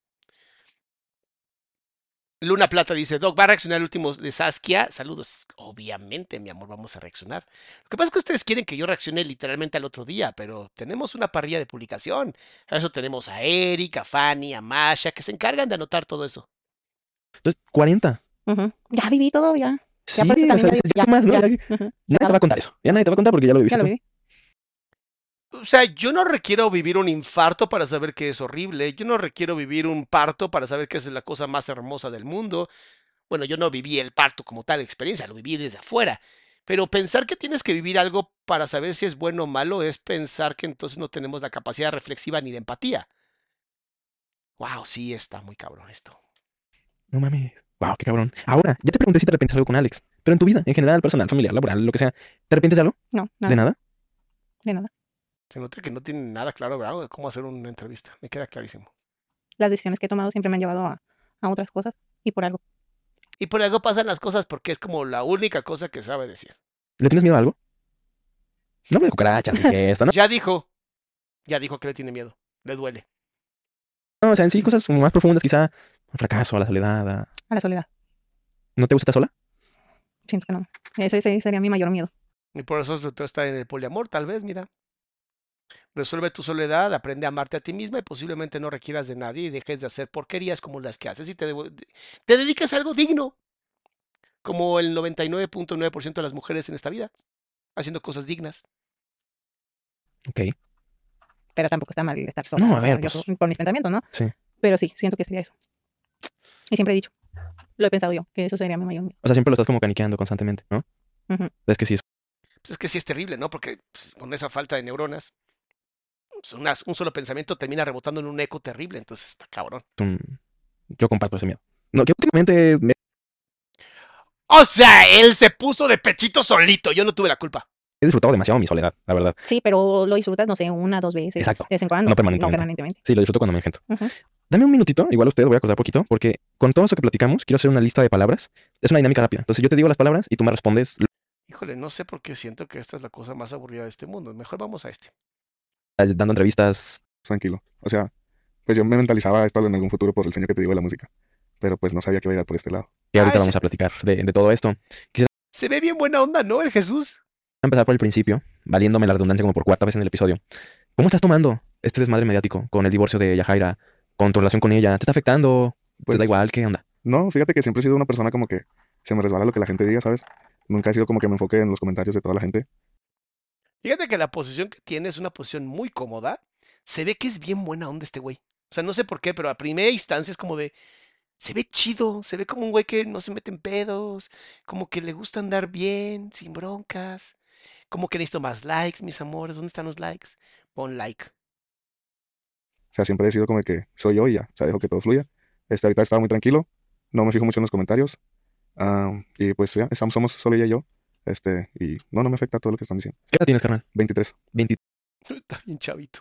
Luna Plata dice, Doc, ¿va a reaccionar el último de Saskia? Saludos. Obviamente, mi amor, vamos a reaccionar. Lo que pasa es que ustedes quieren que yo reaccione literalmente al otro día, pero tenemos una parrilla de publicación. A eso tenemos a Eric, a Fanny, a Masha, que se encargan de anotar todo eso. Entonces, 40. Ujú. Ya viví todo, ya. Sí, por eso o también sea, ya dices, digo, ya, ya, más, ¿no? ya. Ya-. Nadie te va a contar eso. Ya nadie te va a contar porque ya lo Ya viviste lo viví. O sea, yo no requiero vivir un infarto para saber que es horrible. Yo no requiero vivir un parto para saber que es la cosa más hermosa del mundo. Bueno, yo no viví el parto como tal experiencia, lo viví desde afuera. Pero pensar que tienes que vivir algo para saber si es bueno o malo es pensar que entonces no tenemos la capacidad reflexiva ni de empatía. Wow, sí, está muy cabrón esto. No mames. Wow, qué cabrón. Ahora, ya te pregunté si te arrepientes algo con Alex. Pero en tu vida, en general, personal, familiar, laboral, lo que sea, ¿te arrepientes de algo? No, nada. ¿De nada? De nada. Se nota que no tiene nada claro ¿verdad? de cómo hacer una entrevista. Me queda clarísimo. Las decisiones que he tomado siempre me han llevado a, a otras cosas y por algo. Y por algo pasan las cosas porque es como la única cosa que sabe decir. ¿Le tienes miedo a algo? No me cucarachas, esto, ¿no? Ya dijo, ya dijo que le tiene miedo. Le duele. No, o sea, en sí, cosas como más profundas, quizá al fracaso, a la soledad. a- A la soledad. ¿No te gusta estar sola? Siento que no. Ese, ese sería mi mayor miedo. Y por eso sobre todo está en el poliamor, tal vez, mira. Resuelve tu soledad, aprende a amarte a ti misma y posiblemente no requieras de nadie y dejes de hacer porquerías como las que haces y te, te dediques a algo digno, como el 99.9% de las mujeres en esta vida, haciendo cosas dignas. Ok. Pero tampoco está mal estar sola. No, a o sea, ver, yo pues. por mis pensamientos, ¿no? Sí. Pero sí, siento que sería eso. Y siempre he dicho, lo he pensado yo, que eso sería mi mayor miedo. O sea, siempre lo estás como caniqueando constantemente, ¿no? Es que sí, es Pues es que sí es terrible, ¿no? Porque pues, con esa falta de neuronas, pues, una- un solo pensamiento termina rebotando en un eco terrible, entonces está cabrón. un... Yo comparto ese miedo. No, que últimamente me O sea, él se puso de pechito solito, yo no tuve la culpa. he disfrutado demasiado mi soledad, la verdad. Sí, pero lo disfrutas, no sé, una, dos veces. Exacto. De vez en cuando. No permanentemente. No permanentemente. Sí, lo disfruto cuando me engento. Ujú. Dame un minutito, igual a ustedes voy a acordar poquito, porque con todo eso que platicamos, quiero hacer una lista de palabras. Es una dinámica rápida. Entonces yo te digo las palabras y tú me respondes Híjole, no sé por qué siento que esta es la cosa más aburrida de este mundo. Mejor vamos a este. eh, dando entrevistas. tranquilo. O sea, pues yo me mentalizaba esto en algún futuro por el sueño que te digo de la música. Pero pues no sabía que iba a ir por este lado. Que ahorita Ah, ese- vamos a platicar de, de todo esto. Se ve bien buena onda, ¿no? El Jesús. a empezar por el principio, valiéndome la redundancia como por cuarta vez en el episodio. ¿Cómo estás tomando este desmadre mediático con el divorcio de Yajaira, con tu relación con ella? ¿Te está afectando? ¿Te Pues da igual? ¿Qué onda? no, fíjate que siempre he sido una persona como que se me resbala lo que la gente diga, ¿sabes? Nunca he sido como que me enfoque en los comentarios de toda la gente. Fíjate que la posición que tiene es una posición muy cómoda. Se ve que es bien buena onda este güey. O sea, no sé por qué, pero a primera instancia es como de. Se ve chido, se ve como un güey que no se mete en pedos, como que le gusta andar bien, sin broncas. Como que necesito más likes, mis amores. ¿Dónde están los likes? Pon like. O sea, siempre he sido como que soy yo y ya. O sea, dejo que todo fluya. Este, ahorita estaba muy tranquilo. No me fijo mucho en los comentarios. Ah, y pues ya, estamos, somos solo ella y yo. Este, y no, no me afecta todo lo que están diciendo. ¿Qué edad tienes, carnal? 23. 20. Está bien chavito.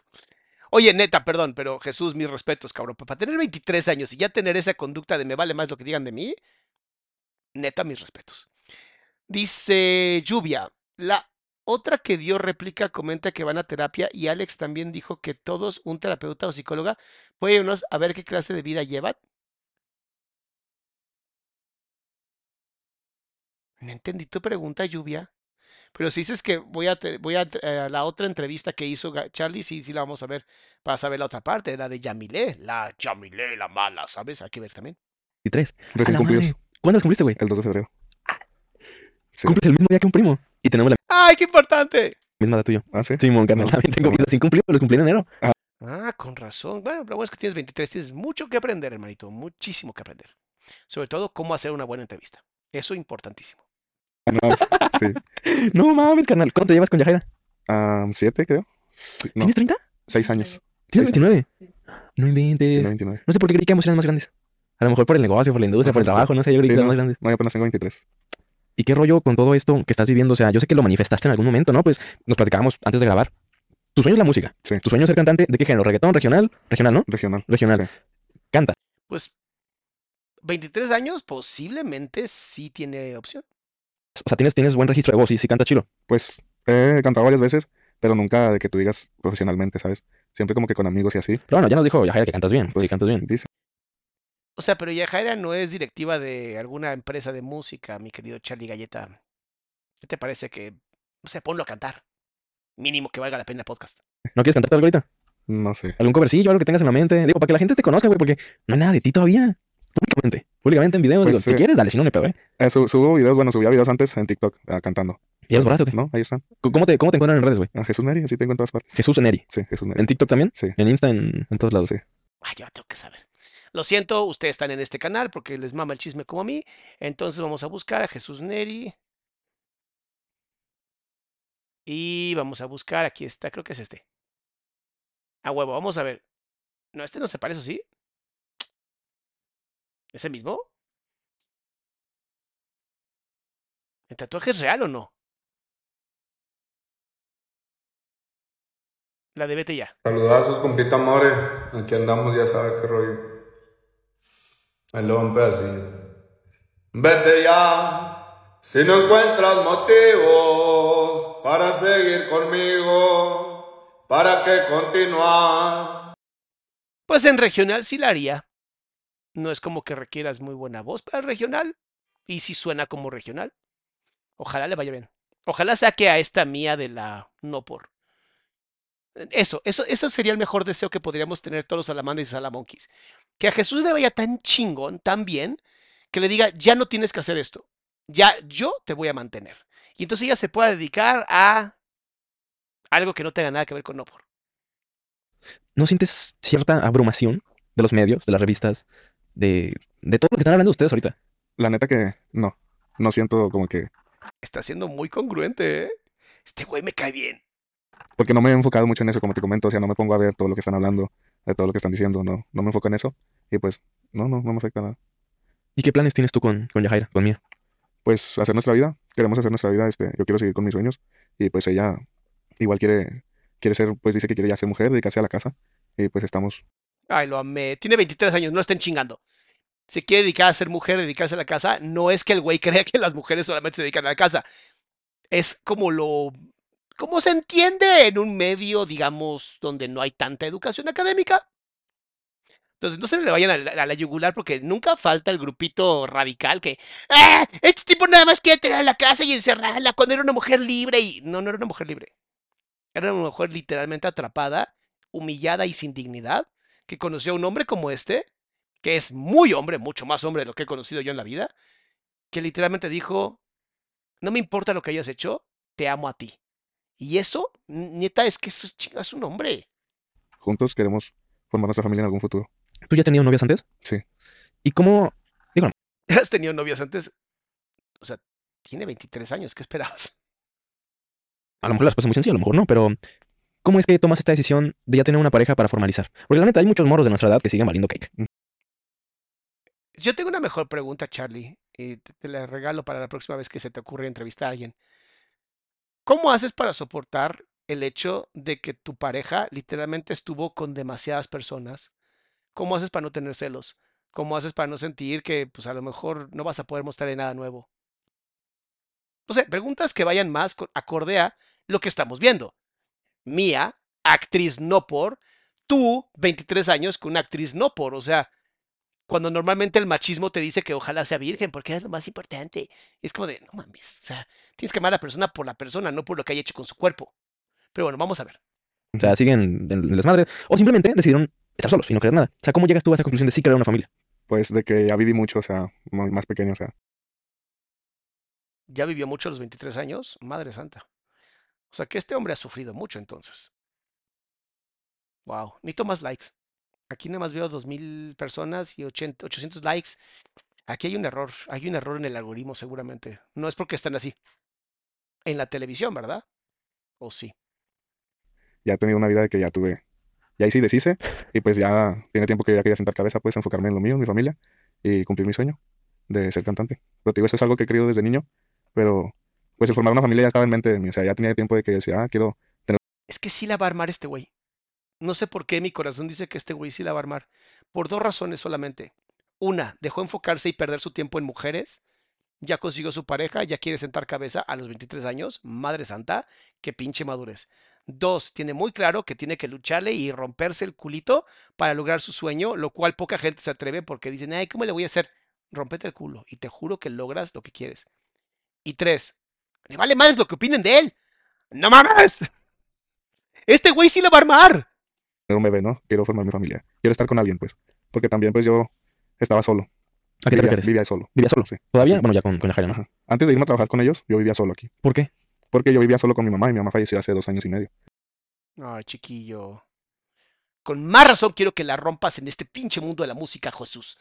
Oye, neta, perdón, pero Jesús, mis respetos, cabrón. Para tener 23 años y ya tener esa conducta de me vale más lo que digan de mí, neta, mis respetos. Dice Lluvia, la otra que dio réplica comenta que van a terapia y Alex también dijo que todos, un terapeuta o psicóloga, puede irnos a ver qué clase de vida llevan. No entendí tu pregunta, Lluvia. Pero si dices que voy a, voy a, eh, la otra entrevista que hizo Charlie, sí, sí la vamos a ver para saber la otra parte, la de Yamilé, la Yamilé, la mala, ¿sabes? Hay que ver también. 23. Recién ¡A la cumplidos. ¿Cuándo los cumpliste, güey? El 2 de febrero. Sí. Cumples el mismo día que un primo. Y tenemos la ¡Ay, qué importante! misma edad tuyo. Ah, sí. Simón, carnal. No, También tengo no. los sin cumplir, los cumplí en enero. Ah, con razón. Bueno, lo bueno es que tienes 23, tienes mucho que aprender, hermanito, muchísimo que aprender. Sobre todo, cómo hacer una buena entrevista. Eso es importantísimo. No, sí. No mames, carnal. ¿Cuánto te llevas con Yajaira? Ah, siete, creo. Sí, no, ¿Tienes 30? seis años. ¿Tienes Sí, sí. 29? No inventes. Tiene 29. No sé por qué creí que eran más grandes. A lo mejor por el negocio, por la industria, por el sí. trabajo, no sé, yo creí Sí, que eran no. más grandes. No, yo apenas tengo 23. ¿Y qué rollo con todo esto que estás viviendo? O sea, yo sé que lo manifestaste en algún momento, ¿no? Pues nos platicábamos antes de grabar. Tu sueño es la música. Sí. Tu sueño es ser cantante. ¿De qué género? ¿Reggaetón? ¿Regional? ¿Regional, no? Regional. Regional. Sí. Canta. Pues, 23 años posiblemente sí tiene opción. O sea, tienes, tienes buen registro de voz y sí canta chilo. Pues he cantado varias veces, pero nunca de que tú digas profesionalmente, ¿sabes? Siempre como que con amigos y así. Pero bueno, ya nos dijo Yajaira que cantas bien. Pues sí, cantas bien. dice. O sea, pero Yajaira no es directiva de alguna empresa de música, mi querido Charlie Galleta. ¿Qué te parece que, o sea, ponlo a cantar? Mínimo que valga la pena el podcast. ¿No quieres cantarte algo ahorita? No sé. ¿Algún covercillo, algo que tengas en la mente? Digo, para que la gente te conozca, güey, porque no hay nada de ti todavía. Públicamente. Públicamente en videos. Pues, digo, si quieres, dale, si no, me pedo, ¿eh? Eh, su- subo videos, bueno, subía videos antes en TikTok ah, cantando. ¿Y los borraste o qué? ¿No? Ahí están. ¿Cómo te, ¿Cómo te encuentran en redes, güey? A Jesús Neri, así tengo en todas partes. Jesús Neri. Sí, Jesús Neri. ¿En TikTok también? Sí, En Insta, en, en todos lados. sí. Ay, yo tengo que saber. Lo siento, ustedes están en este canal porque les mama el chisme como a mí. Entonces vamos a buscar a Jesús Neri. Y vamos a buscar, aquí está, creo que es este. A huevo, vamos a ver. No, este no se parece, ¿sí? ¿Ese mismo? ¿El tatuaje es real o no? La de vete ya. Saludazos, compita More. Aquí andamos, ya sabe qué rollo. Pedacillo. Vete ya, si no encuentras motivos para seguir conmigo, para qué continuar. Pues en regional sí la haría. No es como que requieras muy buena voz para el regional. Y sí suena como regional. Ojalá le vaya bien. Ojalá saque a esta mía de la no por. Eso, eso, eso sería el mejor deseo que podríamos tener todos los salamandras y salamonquis. Que a Jesús le vaya tan chingón, tan bien, que le diga, ya no tienes que hacer esto. Ya yo te voy a mantener. Y entonces ella se pueda dedicar a algo que no tenga nada que ver con no por. ¿No sientes cierta abrumación de los medios, de las revistas, de, de todo lo que están hablando ustedes ahorita? La neta que no. No siento como que. Está siendo muy congruente, ¿eh? Este güey me cae bien. Porque no me he enfocado mucho en eso, como te comento. O sea, no me pongo a ver todo lo que están hablando, de todo lo que están diciendo. No, no me enfoco en eso. Y pues, no, no, no me afecta nada. ¿Y qué planes tienes tú con, con Yajaira, con Mía? Pues hacer nuestra vida. Queremos hacer nuestra vida. Este, yo quiero seguir con mis sueños. Y pues ella igual quiere, quiere ser, pues dice que quiere ya ser mujer, dedicarse a la casa. Y pues estamos. Ay, lo amé. Tiene 23 años, no estén chingando. Se quiere dedicar a ser mujer, dedicarse a la casa. No es que el güey crea que las mujeres solamente se dedican a la casa. Es como lo. Como se entiende en un medio, digamos, donde no hay tanta educación académica. Entonces, no se le vayan a la, a la yugular porque nunca falta el grupito radical que. ¡Ah! Este tipo nada más quiere tener la casa y encerrarla cuando era una mujer libre. Y no, no era una mujer libre. Era una mujer literalmente atrapada, humillada y sin dignidad, que conoció a un hombre como este, que es muy hombre, mucho más hombre de lo que he conocido yo en la vida, que literalmente dijo, no me importa lo que hayas hecho, te amo a ti. Y eso, neta, es que eso es chingas un hombre. Juntos queremos formar nuestra familia en algún futuro. ¿Tú ya has tenido novias antes? Sí. ¿Y cómo? ¿Has tenido novias antes? O sea, tiene 23 años, ¿qué esperabas? A lo mejor la respuesta es muy sencilla, a lo mejor no, pero ¿cómo es que tomas esta decisión de ya tener una pareja para formalizar? Porque la neta hay muchos morros de nuestra edad que siguen valiendo cake. Yo tengo una mejor pregunta, Charlie, y te, te la regalo para la próxima vez que se te ocurra entrevistar a alguien. ¿Cómo haces para soportar el hecho de que tu pareja literalmente estuvo con demasiadas personas? ¿Cómo haces para no tener celos? ¿Cómo haces para no sentir que pues a lo mejor no vas a poder mostrarle nada nuevo? No sé, preguntas que vayan más acorde a lo que estamos viendo. Mía, actriz no por, tú, 23 años, con una actriz no por, o sea, cuando normalmente el machismo te dice que ojalá sea virgen porque es lo más importante. Y es como de, no mames, o sea, tienes que amar a la persona por la persona, no por lo que haya hecho con su cuerpo. Pero bueno, vamos a ver. O sea, siguen en el desmadre. O simplemente decidieron estar solos y no querer nada. O sea, ¿cómo llegas tú a esa conclusión de sí crear una familia? Pues de que ya viví mucho, o sea, más pequeño, o sea. Ya vivió mucho a los 23 años, madre santa. O sea que este hombre ha sufrido mucho entonces. Wow, necesito más likes. Aquí nada más veo 2000 personas y 80 800 likes. Aquí hay un error, hay un error en el algoritmo seguramente. No es porque están así. En la televisión, ¿verdad? ¿O sí? ya he tenido una vida de que ya tuve, ya ahí sí deshice, y pues ya tiene tiempo que ya quería sentar cabeza, pues enfocarme en lo mío, en mi familia, y cumplir mi sueño de ser cantante. Pero te digo, eso es algo que he querido desde niño, pero pues el formar una familia ya estaba en mente de mí, o sea, ya tenía tiempo de que decía, ah, quiero, Es que sí la va a armar este güey. No sé por qué mi corazón dice que este güey sí la va a armar. Por dos razones solamente. Una, dejó enfocarse y perder su tiempo en mujeres. Ya consiguió su pareja, ya quiere sentar cabeza a los 23 años. Madre santa, qué pinche madurez. Dos, tiene muy claro que tiene que lucharle y romperse el culito para lograr su sueño, lo cual poca gente se atreve porque dicen, ay, ¿cómo le voy a hacer? Rompete el culo y te juro que logras lo que quieres. Y tres, le vale más lo que opinen de él. ¡No mames! Este güey sí lo va a armar. Tener un bebé, ¿no? Quiero formar mi familia. Quiero estar con alguien, pues. Porque también, pues, yo estaba solo. ¿A qué te Vivía, refieres? vivía solo. ¿Vivía solo? Sí. ¿Todavía? Bueno, ya con, con Yajaira, ¿no? Ajá. Antes de irme a trabajar con ellos, yo vivía solo aquí. ¿Por qué? Porque yo vivía solo con mi mamá y mi mamá falleció hace dos años y medio. Ay, chiquillo. Con más razón quiero que la rompas en este pinche mundo de la música, Jesús.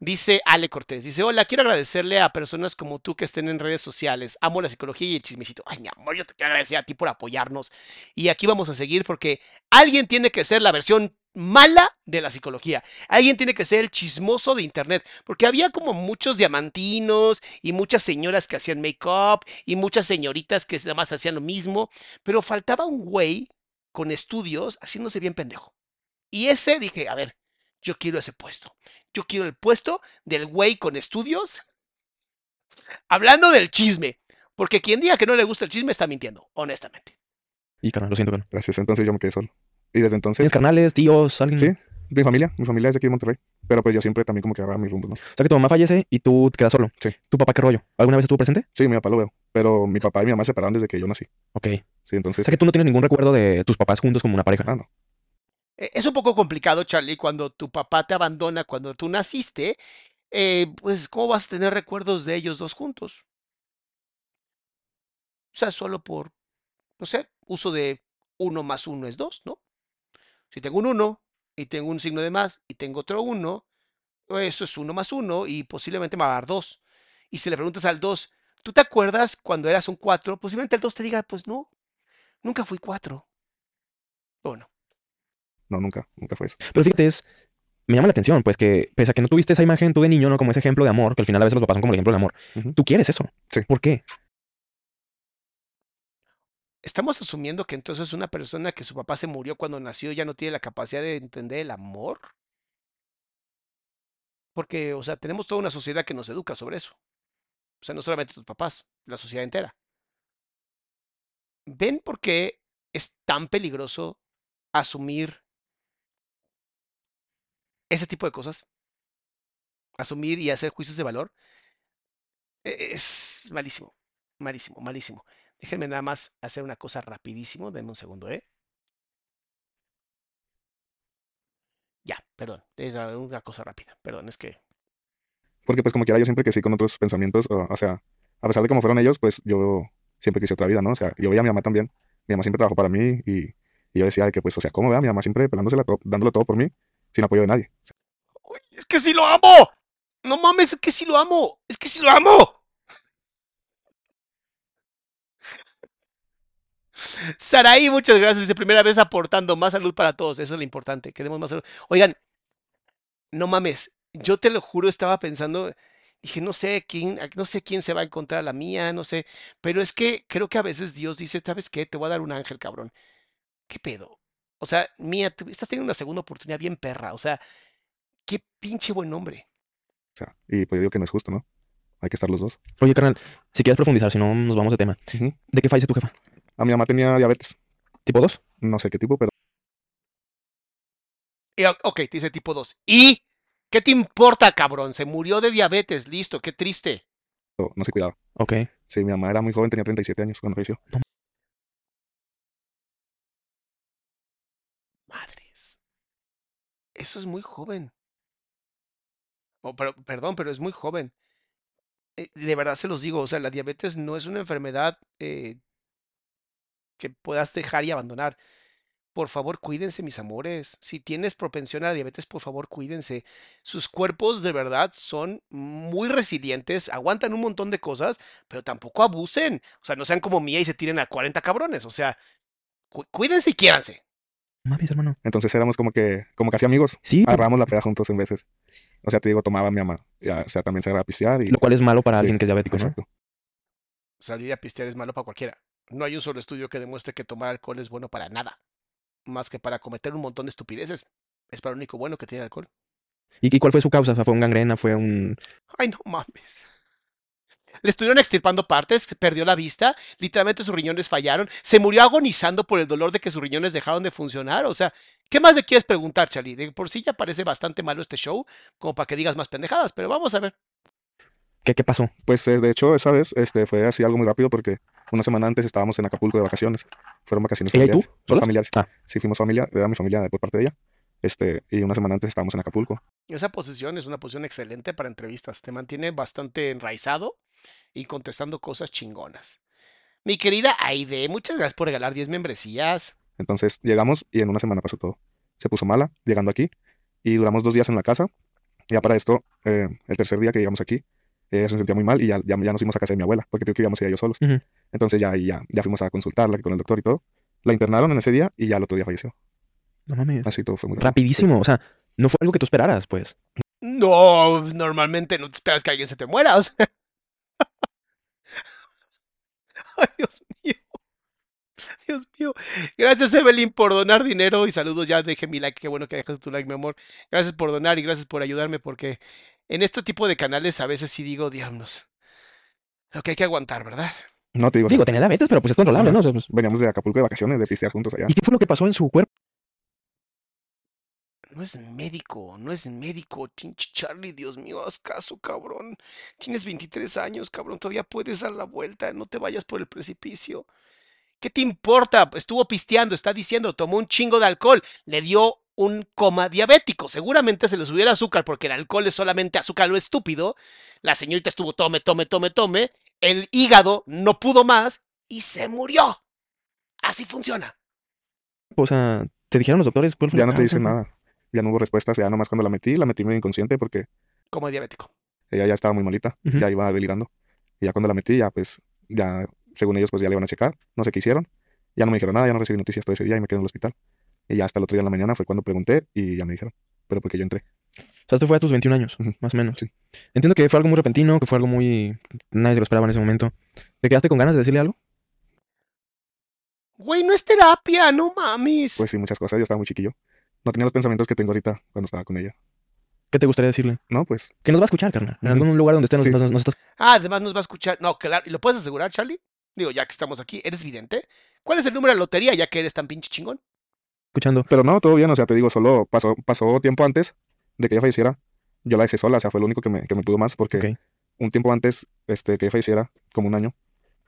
Dice Ale Cortés, dice, hola, quiero agradecerle a personas como tú que estén en redes sociales. Amo la psicología y el chismecito. Ay, mi amor, yo te quiero agradecer a ti por apoyarnos. Y aquí vamos a seguir porque alguien tiene que ser la versión mala de la psicología. Alguien tiene que ser el chismoso de internet. Porque había como muchos diamantinos y muchas señoras que hacían make-up y muchas señoritas que nada más hacían lo mismo. Pero faltaba un güey con estudios haciéndose bien pendejo. Y ese dije, a ver, yo quiero ese puesto. Yo quiero el puesto del güey con estudios hablando del chisme. Porque quien diga que no le gusta el chisme está mintiendo, honestamente. Y carnal, lo siento, carnal. Gracias. Entonces yo me quedé solo. Y desde entonces, ¿Tienes carnales, tíos, alguien? sí, mi familia, mi familia es de aquí de Monterrey. Pero pues yo siempre también como que agarraba mi rumbo, ¿no? O sea que tu mamá fallece y tú te quedas solo. Sí. ¿Tu papá qué rollo? ¿Alguna vez estuvo presente? Sí, mi papá lo veo. Pero mi papá y mi mamá se separaron desde que yo nací. Ok. O Sí, entonces. sea que tú no tienes ningún recuerdo de tus papás juntos como una pareja. Ah, no. Eh, Es un poco complicado, Charlie, cuando tu papá te abandona cuando tú naciste. eh, pues, ¿cómo vas a tener recuerdos de ellos dos juntos? O sea, solo por, no sé, uso de uno más uno es dos, ¿no? Si tengo un uno y tengo un signo de más y tengo otro uno, eso es uno más uno y posiblemente me va a dar dos. Y si le preguntas al dos, ¿tú te acuerdas cuando eras un cuatro? Posiblemente el dos te diga, pues no, nunca fui cuatro. Bueno, No, nunca, nunca fue eso. Pero fíjate, es, me llama la atención, pues que pese a que no tuviste esa imagen tú de niño, ¿no? Como ese ejemplo de amor, que al final a veces los papás son como el ejemplo de amor. Tú quieres eso. Sí. ¿Por qué? estamos asumiendo que entonces una persona que su papá se murió cuando nació ya no tiene la capacidad de entender el amor. Porque, o sea, tenemos toda una sociedad que nos educa sobre eso. O sea, no solamente tus papás, la sociedad entera. ¿Ven por qué es tan peligroso asumir ese tipo de cosas? Asumir y hacer juicios de valor. E- Es malísimo, malísimo, malísimo. Déjenme nada más hacer una cosa rapidísimo. Denme un segundo, ¿eh? Ya, perdón. Una cosa rápida. Perdón, es que Porque pues como quiera yo siempre crecí con otros pensamientos. O, sea, a pesar de cómo fueron ellos, pues yo siempre quise otra vida, ¿no? O sea, yo veía a mi mamá también. Mi mamá siempre trabajó para mí y, y yo decía de que pues, o sea, ¿cómo vea? Mi mamá siempre pelándosela, dándolo todo por mí, sin apoyo de nadie. ¡Uy, es que sí lo amo. No mames, es que sí lo amo. Es que sí lo amo. Saraí, muchas gracias. De primera vez aportando más salud para todos. Eso es lo importante. Queremos más salud. Oigan, no mames. Yo te lo juro, estaba pensando. Dije, no sé quién, no sé quién se va a encontrar la mía, no sé. Pero es que creo que a veces Dios dice, ¿sabes qué? Te voy a dar un ángel, cabrón. ¿Qué pedo? O sea, mía, tú estás teniendo una segunda oportunidad bien perra. O sea, qué pinche buen hombre. O sea, y pues yo digo que no es justo, ¿no? Hay que estar los dos. Oye, carnal, si quieres profundizar, si no nos vamos de tema. ¿De qué fallece tu jefa? A mi mamá tenía diabetes. ¿Tipo 2? No sé qué tipo, pero Y, ok, te dice tipo 2. ¿Y qué te importa, cabrón? Se murió de diabetes, listo, qué triste. no se cuidaba. Ok. Sí, mi mamá era muy joven, tenía 37 años cuando falleció. Eso es muy joven. Oh, pero, perdón, pero es muy joven. Eh, de verdad se los digo, o sea, la diabetes no es una enfermedad eh, que puedas dejar y abandonar. Por favor, cuídense, mis amores. Si tienes propensión a la diabetes, por favor, cuídense. Sus cuerpos de verdad son muy resilientes, aguantan un montón de cosas, pero tampoco abusen. O sea, no sean como mía y se tiren a 40 cabrones. O sea, cu- cuídense y quiéranse. Mames, hermano. Entonces éramos como que, como casi amigos. Sí, Agarramos la peda juntos en veces. O sea, te digo, tomaba mi mamá. Ya, o sea, también se agarraba a pistear y... lo cual es malo para Sí, alguien que es diabético, ¿no? Exacto. Salir a pistear es malo para cualquiera. No hay un solo estudio que demuestre que tomar alcohol es bueno para nada. Más que para cometer un montón de estupideces. Es para lo único bueno que tiene el alcohol. ¿Y, y cuál fue su causa? O sea, ¿fue un gangrena? ¿Fue un...? Ay, no mames. Le estuvieron extirpando partes, perdió la vista, literalmente sus riñones fallaron, se murió agonizando por el dolor de que sus riñones dejaron de funcionar. O sea, ¿qué más le quieres preguntar, Charlie? De por sí ya parece bastante malo este show, como para que digas más pendejadas, pero vamos a ver. ¿Qué, qué pasó? Pues eh, de hecho, esa vez este, fue así algo muy rápido porque una semana antes estábamos en Acapulco de vacaciones. Fueron vacaciones ¿Ella y tú? familiares. ¿Solos? familiares. Ah. Sí, fuimos familia, era mi familia por parte de ella. Este, y una semana antes estábamos en Acapulco. Esa posición es una posición excelente para entrevistas. Te mantiene bastante enraizado y contestando cosas chingonas. Mi querida Aide, muchas gracias por regalar 10 membresías. Entonces llegamos y en una semana pasó todo. Se puso mala llegando aquí y duramos dos días en la casa. Ya para esto, eh, el tercer día que llegamos aquí, ella se sentía muy mal y ya, ya, ya nos fuimos a casa de mi abuela, porque tengo que íbamos ella y yo solos. Entonces ya, ya, ya fuimos a consultarla con el doctor y todo. La internaron en ese día y ya el otro día falleció. No mames. Así todo fue muy rápido. Rapidísimo. O sea, no fue algo que tú esperaras, pues. No, normalmente no te esperas que alguien se te muera. o sea. Ay, Dios mío. Dios mío. Gracias, Evelyn, por donar dinero y saludos. Ya dejé mi like. Qué bueno que dejas tu like, mi amor. Gracias por donar y gracias por ayudarme porque en este tipo de canales a veces sí digo, diablos. Lo que hay que aguantar, ¿verdad? No te digo, Digo, tenía diabetes, pero pues es controlable. ¿no? O sea, pues, veníamos de Acapulco de vacaciones, de pistear juntos allá. ¿Y qué fue lo que pasó en su cuerpo? No es médico, no es médico, pinche Charlie, Dios mío, haz caso, cabrón. Tienes 23 años, cabrón, todavía puedes dar la vuelta, no te vayas por el precipicio. ¿Qué te importa? Estuvo pisteando, está diciendo, tomó un chingo de alcohol, le dio un coma diabético. Seguramente se le subió el azúcar porque el alcohol es solamente azúcar lo estúpido. La señorita estuvo tome, tome, tome, tome. El hígado no pudo más y se murió. Así funciona. O sea, ¿te dijeron los doctores? cuál fue Ya no te dicen nada. Ya no hubo respuestas, ya nomás cuando la metí, la metí medio inconsciente porque Como diabético. ella ya estaba muy malita, ya iba delirando. Y ya cuando la metí, ya pues, ya, según ellos, pues ya le iban a checar, no sé qué hicieron. Ya no me dijeron nada, ya no recibí noticias todo ese día y me quedé en el hospital. Y ya hasta el otro día en la mañana fue cuando pregunté y ya me dijeron. Pero porque yo entré. O sea, esto fue a tus 21 años, más o menos. Sí. Entiendo que fue algo muy repentino, que fue algo muy... Nadie se lo esperaba en ese momento. ¿Te quedaste con ganas de decirle algo? Güey, no es terapia, no mames. Pues sí, muchas cosas, yo estaba muy chiquillo. No tenía los pensamientos que tengo ahorita cuando estaba con ella. ¿Qué te gustaría decirle? No, pues, Que nos va a escuchar, carnal. En algún lugar donde esté nos, Sí. nos- nos estás... Ah, además nos va a escuchar. No, claro. ¿Y lo puedes asegurar, Charlie? Digo, ya que estamos aquí, ¿eres vidente? ¿Cuál es el número de la lotería ya que eres tan pinche chingón? escuchando. pero no, todo bien, o sea, te digo, solo pasó, pasó tiempo antes de que ella falleciera. Yo la dejé sola, o sea, fue lo único que me, que me pudo más porque un tiempo antes este, que ella falleciera, como un año,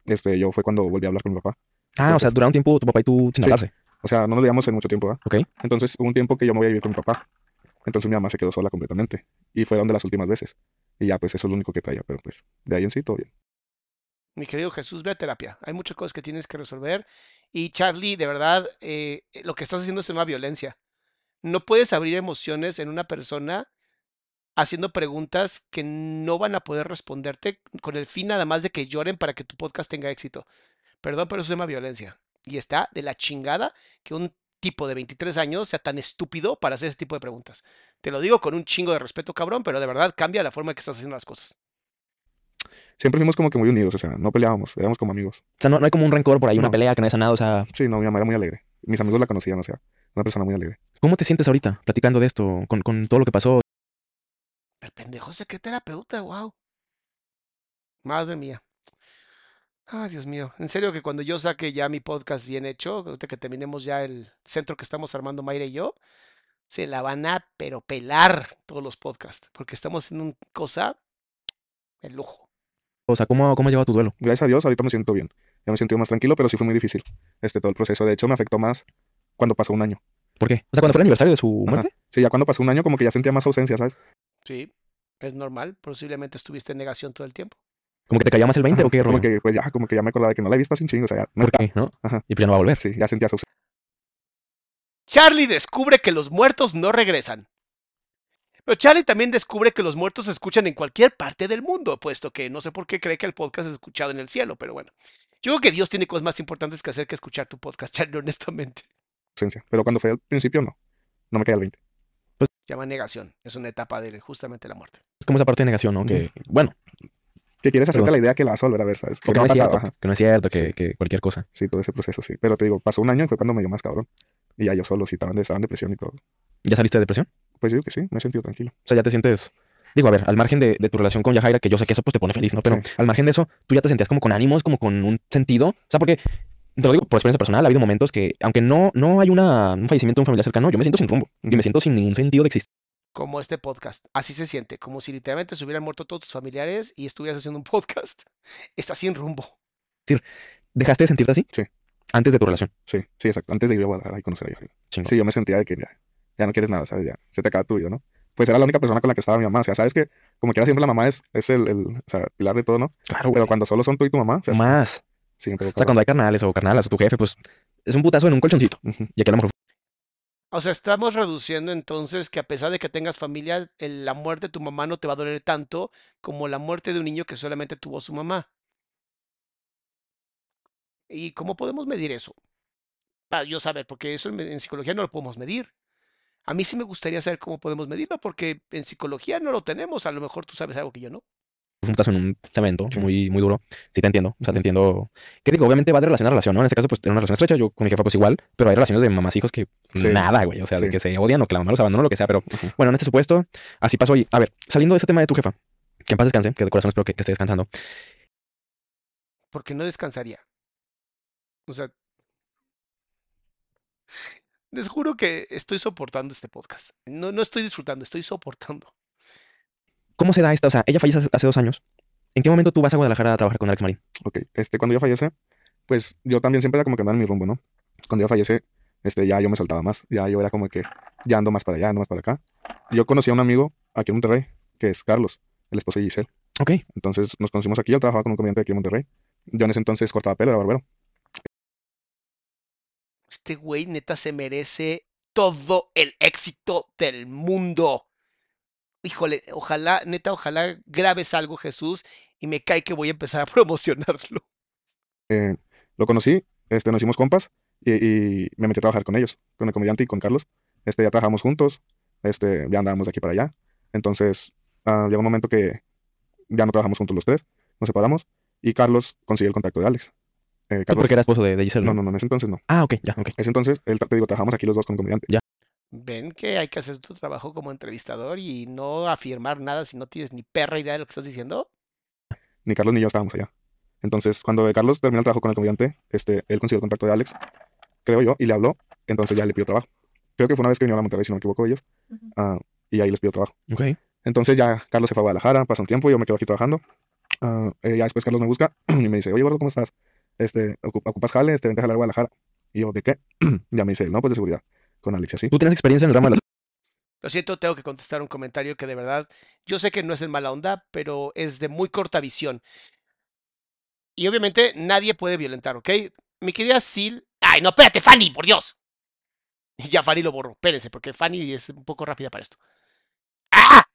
este, yo fue cuando volví a hablar con mi papá. Ah, o sea, duraron un tiempo tu papá y tú sin Sí. hablarse. O sea, no nos veíamos en mucho tiempo, ¿verdad? Ok. Entonces hubo un tiempo que yo me voy a vivir con mi papá. Entonces mi mamá se quedó sola completamente. Y fueron de las últimas veces. Y ya, pues eso es lo único que traía. Pero pues, de ahí en sí, todo bien. Mi querido Jesús, ve a terapia. Hay muchas cosas que tienes que resolver. Y Charlie, de verdad, eh, lo que estás haciendo es una violencia. No puedes abrir emociones en una persona haciendo preguntas que no van a poder responderte con el fin nada más de que lloren para que tu podcast tenga éxito. Perdón, pero eso se llama violencia. Y está de la chingada que un tipo de 23 años sea tan estúpido para hacer ese tipo de preguntas. Te lo digo con un chingo de respeto, cabrón, pero de verdad cambia la forma en que estás haciendo las cosas. Siempre fuimos como que muy unidos, o sea, no peleábamos, éramos como amigos. O sea, no, no hay como un rencor por ahí, una pelea que no haya sanado. O sea, Sí, no, mi mamá era muy alegre. Mis amigos la conocían, o sea, una persona muy alegre. ¿cómo te sientes ahorita platicando de esto, con, con todo lo que pasó? El pendejo se cree terapeuta, wow. Madre mía. Ay, Dios mío. En serio que cuando yo saque ya mi podcast bien hecho, ahorita que terminemos ya el centro que estamos armando Mayra y yo, se la van a pero pelar todos los podcasts, porque estamos haciendo una cosa de lujo. O sea, ¿cómo, cómo has llevado tu duelo? Gracias a Dios, ahorita me siento bien. Ya me siento más tranquilo, pero sí fue muy difícil. Este, todo el proceso. De hecho, me afectó más cuando pasó un año. ¿Por qué? O sea, cuando fue el aniversario de su Ajá. muerte. Sí, ya cuando pasó un año, como que ya sentía más ausencia, ¿sabes? Sí, es normal. Posiblemente estuviste en negación todo el tiempo. ¿Como que te caía más el 20 Ajá, o qué? Como que, pues ya, como que ya me acordaba de que no la he visto sin chingo, o sea, ya no ¿Por está. qué? ¿No? Ajá. Y pues ya no va a volver. Sí, ya sentía ausencia. Charlie descubre que los muertos no regresan. Pero Charlie también descubre que los muertos se escuchan en cualquier parte del mundo, puesto que no sé por qué cree que el podcast es escuchado en el cielo, pero bueno. Yo creo que Dios tiene cosas más importantes que hacer que escuchar tu podcast, Charlie, honestamente. Pero cuando fue al principio, no. No me caía el 20. Llama negación. Es una etapa de justamente la muerte. Es como esa parte de negación, ¿no? Que, bueno, Que quieres hacerte Perdón. la idea que la vas a volver a ver, ¿sabes? que no, no es cierto, ajá. que no es cierto, que, Sí. que cualquier cosa. Sí, todo ese proceso, sí. Pero te digo, pasó un año y fue cuando me dio más cabrón. Y ya yo solo, sí, estaba estaba en depresión y todo. ¿Ya saliste de depresión? Pues digo que sí, me he sentido tranquilo. O sea, ya te sientes digo, a ver, al margen de, de tu relación con Yajaira, que yo sé que eso pues te pone feliz, ¿no? Pero Sí. al margen de eso, tú ya te sentías como con ánimos, como con un sentido. O sea, porque, te lo digo por experiencia personal, ha habido momentos que, aunque no, no hay una, un fallecimiento de un familiar cercano, yo me siento sin rumbo. Y me siento sin ningún sentido de existir. Como este podcast. Así se siente, como si literalmente se hubieran muerto todos tus familiares y estuvieras haciendo un podcast. Está sin rumbo. ¿Dejaste de sentirte así? Sí. Antes de tu relación. Sí, sí, exacto. Antes de ir a Guadalajara y conocer a ella. Chingón. Sí, yo me sentía de que ya, ya no quieres nada, ¿sabes? Ya se te acaba tu vida, ¿no? Pues era la única persona con la que estaba mi mamá. O sea, sabes que como quiera siempre la mamá es, es el, el o sea, pilar de todo, ¿no? Claro, Pero güey. cuando solo son tú y tu mamá, o sea, Más. siempre. O sea, cuando hay carnales o carnalas o tu jefe, pues es un putazo en un colchoncito. Ujú. Y aquí a lo mejor O sea, estamos reduciendo entonces que a pesar de que tengas familia, la muerte de tu mamá no te va a doler tanto como la muerte de un niño que solamente tuvo su mamá. ¿Y cómo podemos medir eso? Para yo saber, porque eso en, en psicología no lo podemos medir. A mí sí me gustaría saber cómo podemos medirlo, porque en psicología no lo tenemos. A lo mejor tú sabes algo que yo no. Putazo en un cemento Sí. muy, muy duro. Sí, te entiendo. O sea, te entiendo. Que digo, obviamente va de relación a relación, ¿no? En este caso, pues, era una relación estrecha. Yo con mi jefa, pues igual. Pero hay relaciones de mamás hijos que Sí. nada, güey. O sea, de que se odian o que la mamá los abandonó, lo que sea. Pero bueno, en este supuesto, así pasó. Y a ver, saliendo de ese tema de tu jefa, que en paz descanse, que de corazón espero que, que esté descansando. Porque no descansaría. O sea, les juro que estoy soportando este podcast. No, no estoy disfrutando, estoy soportando. ¿Cómo se da esta? O sea, ella fallece hace- dos años. ¿En qué momento tú vas a Guadalajara a trabajar con Alex Marín? Ok, este, cuando ella fallece, pues yo también siempre era como que andaba en mi rumbo, ¿no? Cuando ella fallece, este, ya yo me soltaba más, ya yo era como que ya ando más para allá, ando más para acá. Yo conocí a un amigo aquí en Monterrey, que es Carlos, el esposo de Giselle. Ok. Entonces nos conocimos aquí, él trabajaba con un comediante aquí en Monterrey. Yo en ese entonces cortaba pelo, era barbero. Este güey neta se merece todo el éxito del mundo. Híjole, ojalá, neta, ojalá grabes algo, Jesús, y me cae que voy a empezar a promocionarlo. Eh, lo conocí, este, nos hicimos compas y, y me metí a trabajar con ellos, con el comediante y con Carlos. Este, ya trabajamos juntos, este, ya andábamos de aquí para allá. Entonces, ah, llegó un momento que ya no trabajamos juntos los tres, nos separamos y Carlos consiguió el contacto de Alex. Eh, Tú Carlos, porque era esposo de, de Giselle, no, ¿no? no, no, en ese entonces no. Ah, ok, ya, ok. En ese entonces, él, te digo, trabajamos aquí los dos con el comediante. Ven que hay que hacer tu trabajo como entrevistador y no afirmar nada si no tienes ni perra idea de lo que estás diciendo. Ni Carlos ni yo estábamos allá. Entonces, cuando Carlos terminó el trabajo con el comediante, este, él consiguió el contacto de Alex, creo yo, y le habló, entonces ya le pidió trabajo. Creo que fue una vez que vinieron a Monterrey, si no me equivoco, ellos, ah, y ahí les pidió trabajo. Ok. Entonces ya Carlos se fue a Guadalajara, pasa un tiempo, yo me quedo aquí trabajando. Ah, eh, ya después Carlos me busca y me dice, oye, gordo, ¿cómo estás? Este, ¿ocup- ¿ocupas jale? Este, vente a jalar a Guadalajara. Y yo, ¿de qué? ya me dice no, pues de seguridad, con Alex y así. ¿Tú tienes experiencia en el ramo de las... Lo siento, tengo que contestar un comentario que de verdad, yo sé que no es en mala onda, pero es de muy corta visión. Y obviamente nadie puede violentar, ¿ok? Mi querida Sil. ¡Ay, no, espérate, Fanny, por Dios! Y ya Fanny lo borró. Espérense, porque Fanny es un poco rápida para esto. ¡Ah!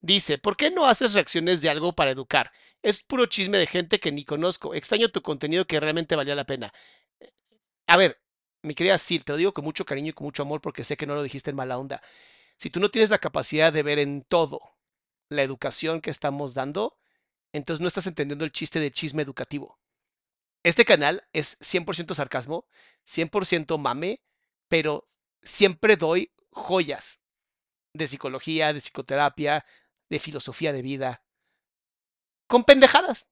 Dice, ¿por qué no haces reacciones de algo para educar? Es puro chisme de gente que ni conozco. Extraño tu contenido que realmente valía la pena. A ver, mi querida Sil, te lo digo con mucho cariño y con mucho amor porque sé que no lo dijiste en mala onda. Si tú no tienes la capacidad de ver en todo la educación que estamos dando, entonces no estás entendiendo el chiste de chisme educativo. Este canal es 100% sarcasmo, 100% mame, pero siempre doy joyas de psicología, de psicoterapia, de filosofía de vida, con pendejadas.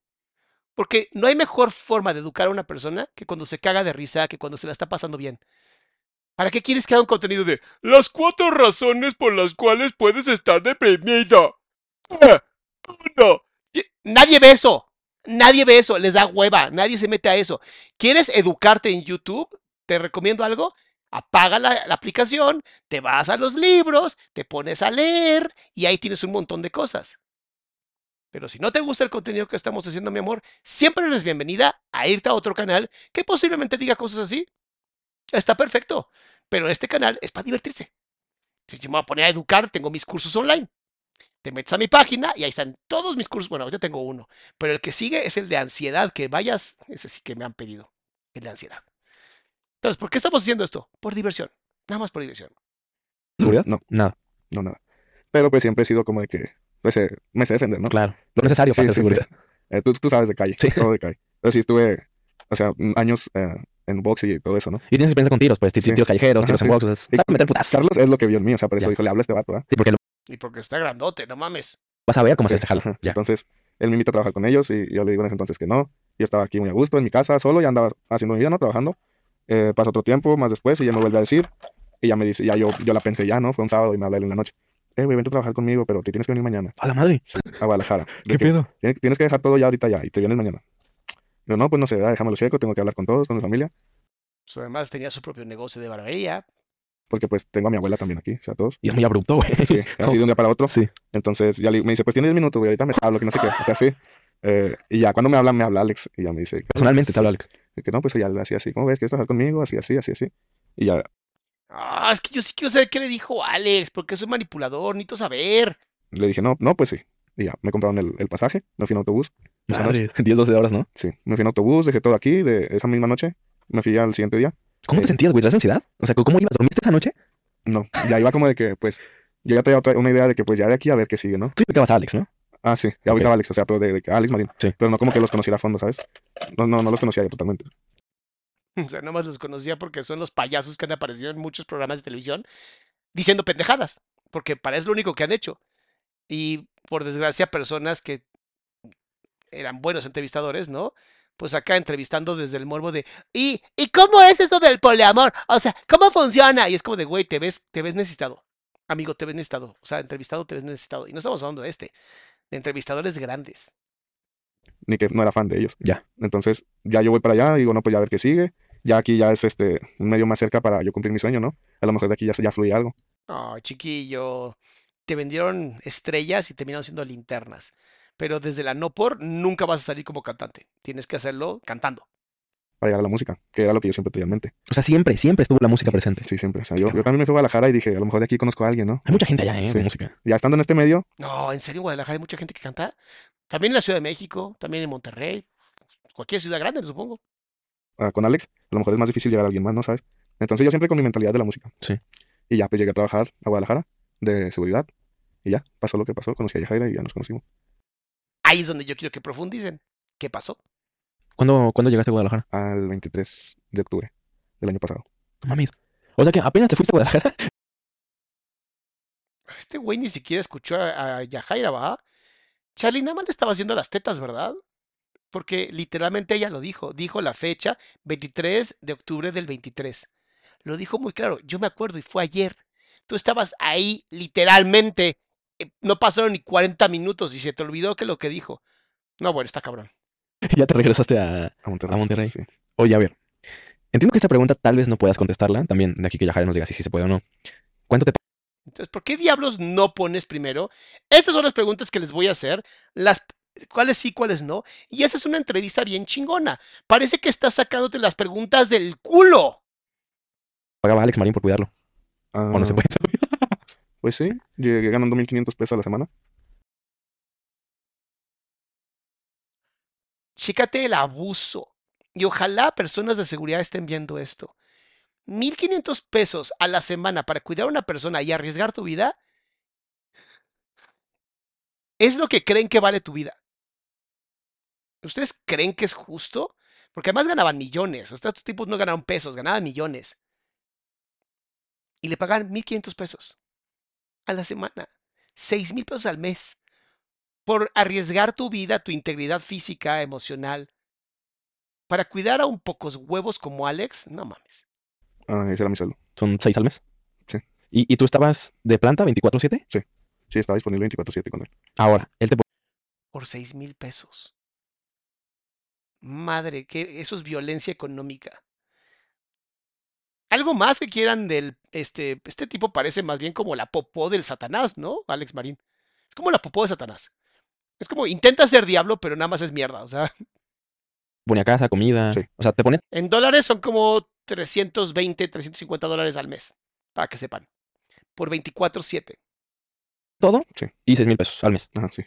Porque no hay mejor forma de educar a una persona que cuando se caga de risa, que cuando se la está pasando bien. ¿Para qué quieres que haga un contenido de las cuatro razones por las cuales puedes estar deprimido? No. Nadie ve eso. Nadie ve eso. Les da hueva. Nadie se mete a eso. ¿Quieres educarte en YouTube? Te recomiendo algo. Apaga la aplicación, te vas a los libros, te pones a leer y ahí tienes un montón de cosas. Pero si no te gusta el contenido que estamos haciendo, mi amor, siempre eres bienvenida a irte a otro canal que posiblemente diga cosas así. Está perfecto. Pero este canal es para divertirse. Si yo me voy a poner a educar, tengo mis cursos online. Te metes a mi página y ahí están todos mis cursos. Bueno, yo tengo uno. Pero el que sigue es el de ansiedad, que vayas, ese sí que me han pedido. El de ansiedad. Entonces, ¿por qué estamos haciendo esto? Por diversión. Nada más por diversión. seguridad? No, Nada. no, nada. Pero pues siempre he sido como de que, pues eh, me sé defender, ¿no? Claro. Lo necesario para Sí, hacer sí, seguridad. Eh, tú, tú sabes de calle, Sí. todo de calle. Pero sí estuve, o sea, mm, años eh, en box y todo eso, ¿no? Y tienes experiencia con tiros, pues, ti- Sí. tiros callejeros, Ajá, tiros en sí. box, o sea, Y sabes meter putazos. Carlos es lo que vio en mí, o sea, por eso Ya. dijo, le habla a este vato, ¿verdad? Sí, porque lo Y porque está grandote, no mames. vas a ver cómo Sí, se este jalo. Ya. Entonces, él me invita a trabajar con ellos y yo le digo en ese entonces que no. Yo estaba aquí muy a gusto en mi casa solo, ya andaba haciendo mi vida, ¿no? Trabajando. Eh, pasa otro tiempo, más después, y ya me vuelve a decir. Y ya me dice, ya yo, yo la pensé ya, ¿no? Fue un sábado y me habla él en la noche. Eh, güey, vente a trabajar conmigo, pero te tienes que venir mañana A la madre. a Guadalajara. ¿Qué que pedo? Tienes, tienes que dejar todo ya ahorita ya y te vienes mañana. Yo, no, pues no sé, ah, déjamelo checo, tengo que hablar con todos, con mi familia, Pues además tenía su propio negocio de barbería. porque pues tengo a mi abuela también aquí, o sea, todos. Y es muy abrupto, güey. Sí, así de un día para otro. Sí. Entonces ya le- me dice, pues tienes 10 minutos, güey, ahorita me hablo, que no sé qué. O sea, sí. Eh, y ya cuando me habla, me habla Alex y ya me dice. Personalmente te hablo, Alex. Que no, pues ya así, así. ¿Cómo ves? ¿Quieres trabajar conmigo? Así, así, así, así. Y ya Ah, es que yo sí quiero saber qué le dijo Alex, porque soy manipulador, necesito saber. le dije, no, no, pues sí. Y ya, me compraron el, el pasaje, me fui en autobús. Esa noche. Madre, 10, 12 horas, ¿no? Sí, me fui en autobús, dejé todo aquí de esa misma noche. Me fui al siguiente día. ¿Cómo te Eh. sentías, güey? ¿Traes ansiedad? O sea, ¿cómo ibas? ¿Dormiste esa noche? No, ya iba como de que, pues, yo ya tenía otra, una idea de que, pues, ya de aquí a ver qué sigue, ¿no? Tú ubicabas a Alex, ¿no? Ah, sí, ya ubicaba a Alex, o sea, pero de, de que Alex Marín. Sí. Pero no como que los conociera a fondo, ¿sabes? No, no, no los conocía yo totalmente. O sea, nomás los conocía porque son los payasos que han aparecido en muchos programas de televisión diciendo pendejadas, porque para es lo único que han hecho. Y por desgracia, personas que eran buenos entrevistadores, ¿no? Pues acá entrevistando desde el morbo de, ¿y, ¿y cómo es eso del poliamor? O sea, ¿cómo funciona? Y es como de, güey, te ves, te ves necesitado. Amigo, te ves necesitado. O sea, entrevistado te ves necesitado. Y no estamos hablando de este, de entrevistadores grandes. Ni que no era fan de ellos. Ya. Entonces, ya yo voy para allá, digo, no, pues ya a ver qué sigue. Ya aquí ya es este, un medio más cerca para yo cumplir mi sueño, ¿no? A lo mejor de aquí ya, ya fluye algo. Oh, chiquillo, te vendieron estrellas y terminaron siendo linternas. Pero desde la no por nunca vas a salir como cantante. Tienes que hacerlo cantando. para llegar a la música, que era lo que yo siempre tenía en mente. O sea, siempre, siempre estuvo la música presente. Sí, siempre. O sea, yo, también me fui a Guadalajara y dije, a lo mejor de aquí conozco a alguien, ¿no? Hay mucha gente allá, ¿eh? Sí. De música. Ya estando en este medio, No, en serio, en Guadalajara hay mucha gente que canta. También en la Ciudad de México, también en Monterrey, cualquier ciudad grande, supongo. Ah, con Alex, a lo mejor es más difícil llegar a alguien más, ¿no? ¿Sabes? Entonces yo siempre con mi mentalidad de la música. Sí. Y ya pues llegué a trabajar a Guadalajara de seguridad. Y ya, pasó lo que pasó, conocí a Yajaira y ya nos conocimos. Ahí es donde yo quiero que profundicen. ¿Qué pasó? ¿Cuándo, ¿Cuándo llegaste a Guadalajara? Al 23 de octubre del año pasado. No mames. O sea que apenas te fuiste a Guadalajara. Este güey ni siquiera escuchó a, a Yajaira, ¿va? Charlie, nada más le estabas viendo las tetas, ¿verdad? Porque literalmente ella lo dijo. Dijo la fecha, 23 de octubre del 23. Lo dijo muy claro. Yo me acuerdo y fue ayer. Tú estabas ahí literalmente. eh, No pasaron ni 40 minutos y se te olvidó que lo que dijo. No, bueno, está cabrón. ya te regresaste a, A Monterrey. a Monterrey. Sí. Oye, a ver. Entiendo que esta pregunta tal vez no puedas contestarla. También de aquí que Yajaira nos diga si sí se puede o no. ¿Cuánto te Entonces, ¿por qué diablos no pones primero? Estas son las preguntas que les voy a hacer. Las cuáles sí, cuáles no. Y esa es una entrevista bien chingona. Parece que estás sacándote las preguntas del culo. pagaba Alex Marín por cuidarlo? ¿O no se Ah, puede saber? Pues sí, llegué ganando 1.500 pesos a la semana. Chécate el abuso. Y ojalá personas de seguridad estén viendo esto. 1.500 pesos a la semana para cuidar a una persona y arriesgar tu vida. Es lo que creen que vale tu vida. ¿Ustedes creen que es justo? Porque además ganaban millones. O sea, estos tipos no ganaron pesos, ganaban millones. Y le pagan 1.500 pesos a la semana. 6.000 pesos al mes. Por arriesgar tu vida, tu integridad física, emocional. Para cuidar a un pocos huevos como Alex, no mames. Ah, ese era mi sueldo. Son seis al mes. Sí. ¿Y, y tú estabas de planta 24-7? Sí, estaba disponible 24/7 con él. Ahora, él te Por 6 mil pesos. Madre, que eso es violencia económica. Algo más que quieran del este este tipo parece más bien como la popó del Satanás, ¿no? Alex Marín. Es como la popó de Satanás. Es como intenta ser diablo, pero nada más es mierda, o sea, ponía casa, comida. Sí. O sea, te ponía en dólares son como 320, 350 dólares al mes, para que sepan. Por 24/7. todo Sí. y seis mil pesos al mes. Ajá, sí.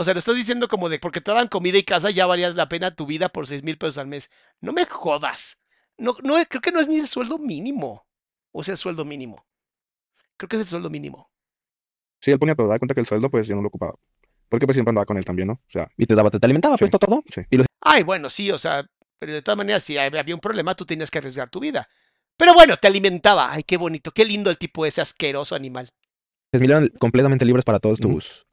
O sea, lo estoy diciendo como de porque te daban comida y casa, ya valía la pena tu vida por 6 mil pesos al mes. No me jodas. No, no, creo que no es ni el sueldo mínimo. O sea, el sueldo mínimo. Creo que es el sueldo mínimo. Sí, él ponía todo. Da cuenta que el sueldo, pues yo no lo ocupaba. Porque pues siempre andaba con él también, ¿no? O sea, Y te daba, te, te alimentaba, Sí. pues todo. Sí. Y los Ay, bueno, sí, o sea, Pero de todas maneras, si hab- había un problema, tú tenías que arriesgar tu vida. Pero bueno, te alimentaba. Ay, qué bonito, qué lindo el tipo ese asqueroso animal. Les eran completamente libres para todos tus...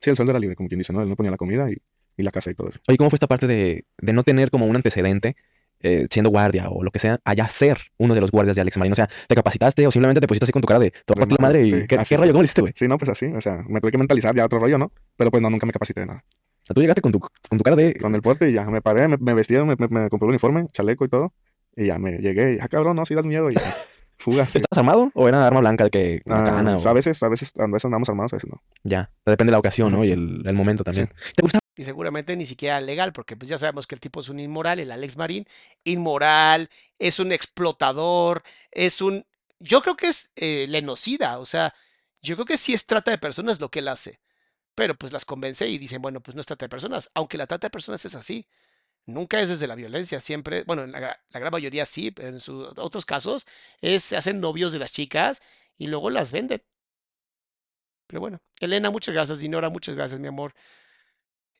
Sí, el sueldo era libre, como quien dice, ¿no? Él no ponía la comida y, y la casa y todo eso. Oye, ¿cómo fue esta parte de, de no tener como un antecedente eh, siendo guardia o lo que sea, allá ser uno de los guardias de Alex Marín? O sea, ¿te capacitaste o simplemente te pusiste así con tu cara de te voy a partir la madre y Sí, ¿qué, qué rollo? ¿Cómo lo hiciste, güey? Sí, no, pues así, o sea, me tuve que mentalizar ya otro rollo, ¿no? Pero pues no, nunca me capacité de nada. O sea, tú llegaste con tu, con tu cara de... Con el porte y ya me paré, me, me vestí, me, me, me compré el uniforme, chaleco y todo. Y ya me llegué y, ah, cabrón, no, si das miedo y ya. Fuga, sí. ¿Estabas armado o era arma blanca de que Ah, o- a veces, a veces, a veces andamos armados, a veces no. Ya, depende de la ocasión, ¿no? Y el, el momento también. Y seguramente ni siquiera legal, porque pues ya sabemos que el tipo es un inmoral, el Alex Marín, inmoral, es un explotador, es un... Yo creo que es eh, lenocida, o sea, yo creo que sí es trata de personas lo que él hace, pero pues las convence y dicen, bueno, pues no es trata de personas, aunque la trata de personas es así. Nunca es desde la violencia, siempre, bueno, en la, gra- la gran mayoría sí, pero en otros casos es, se hacen novios de las chicas y luego las venden. Pero bueno, Elena, muchas gracias, Dinora, muchas gracias, mi amor.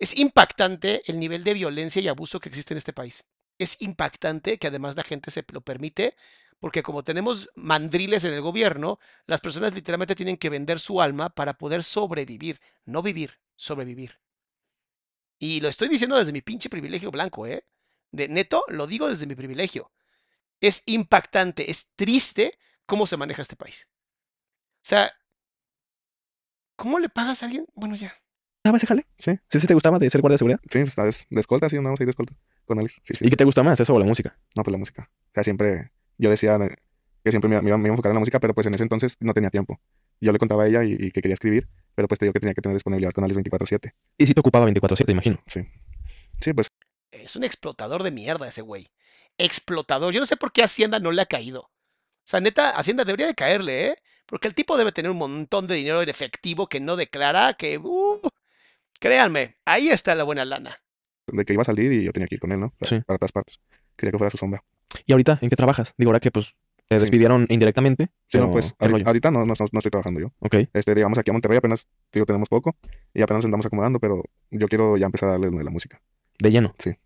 Es impactante el nivel de violencia y abuso que existe en este país. Es impactante que además la gente se lo permite, porque como tenemos mandriles en el gobierno, las personas literalmente tienen que vender su alma para poder sobrevivir, no vivir, sobrevivir. Y lo estoy diciendo desde mi pinche privilegio blanco, ¿eh? De neto, lo digo desde mi privilegio. Es impactante, es triste cómo se maneja este país. O sea, ¿cómo le pagas a alguien? Bueno, ya. ¿Gustaba ese jale? Sí, ¿Sí, sí te gustaba de ser guardia de seguridad? sí, esta vez de escolta, sí, andamos ahí de escolta con Alex. Sí, sí. ¿Y qué te gusta más, eso o la música? No, pues la música. O sea, siempre, yo decía eh, que siempre me, iba- me iba me iba a enfocar en la música, pero pues en ese entonces no tenía tiempo. Yo le contaba a ella y, y que quería escribir, pero pues te digo que tenía que tener disponibilidad con Alex 24/7. Y si te ocupaba 24-7, imagino. Sí. Sí, pues Es un explotador de mierda ese güey. Explotador. Yo no sé por qué Hacienda no le ha caído. O sea, neta, Hacienda debería de caerle, ¿eh? Porque el tipo debe tener un montón de dinero en efectivo que no declara, que... uh, créanme, ahí está la buena lana. de que iba a salir y yo tenía que ir con él, ¿no? Para, Sí. para todas partes. Quería que fuera su sombra. ¿Y ahorita en qué trabajas? Digo, ahora que pues te Sí. despidieron indirectamente. Sí, no, pues ¿qué ahorita, no, no, estoy trabajando yo. Ok. Este, llegamos aquí a Monterrey, apenas digo, tenemos poco y apenas nos andamos acomodando, pero yo quiero ya empezar a darle de la música. De lleno. Sí,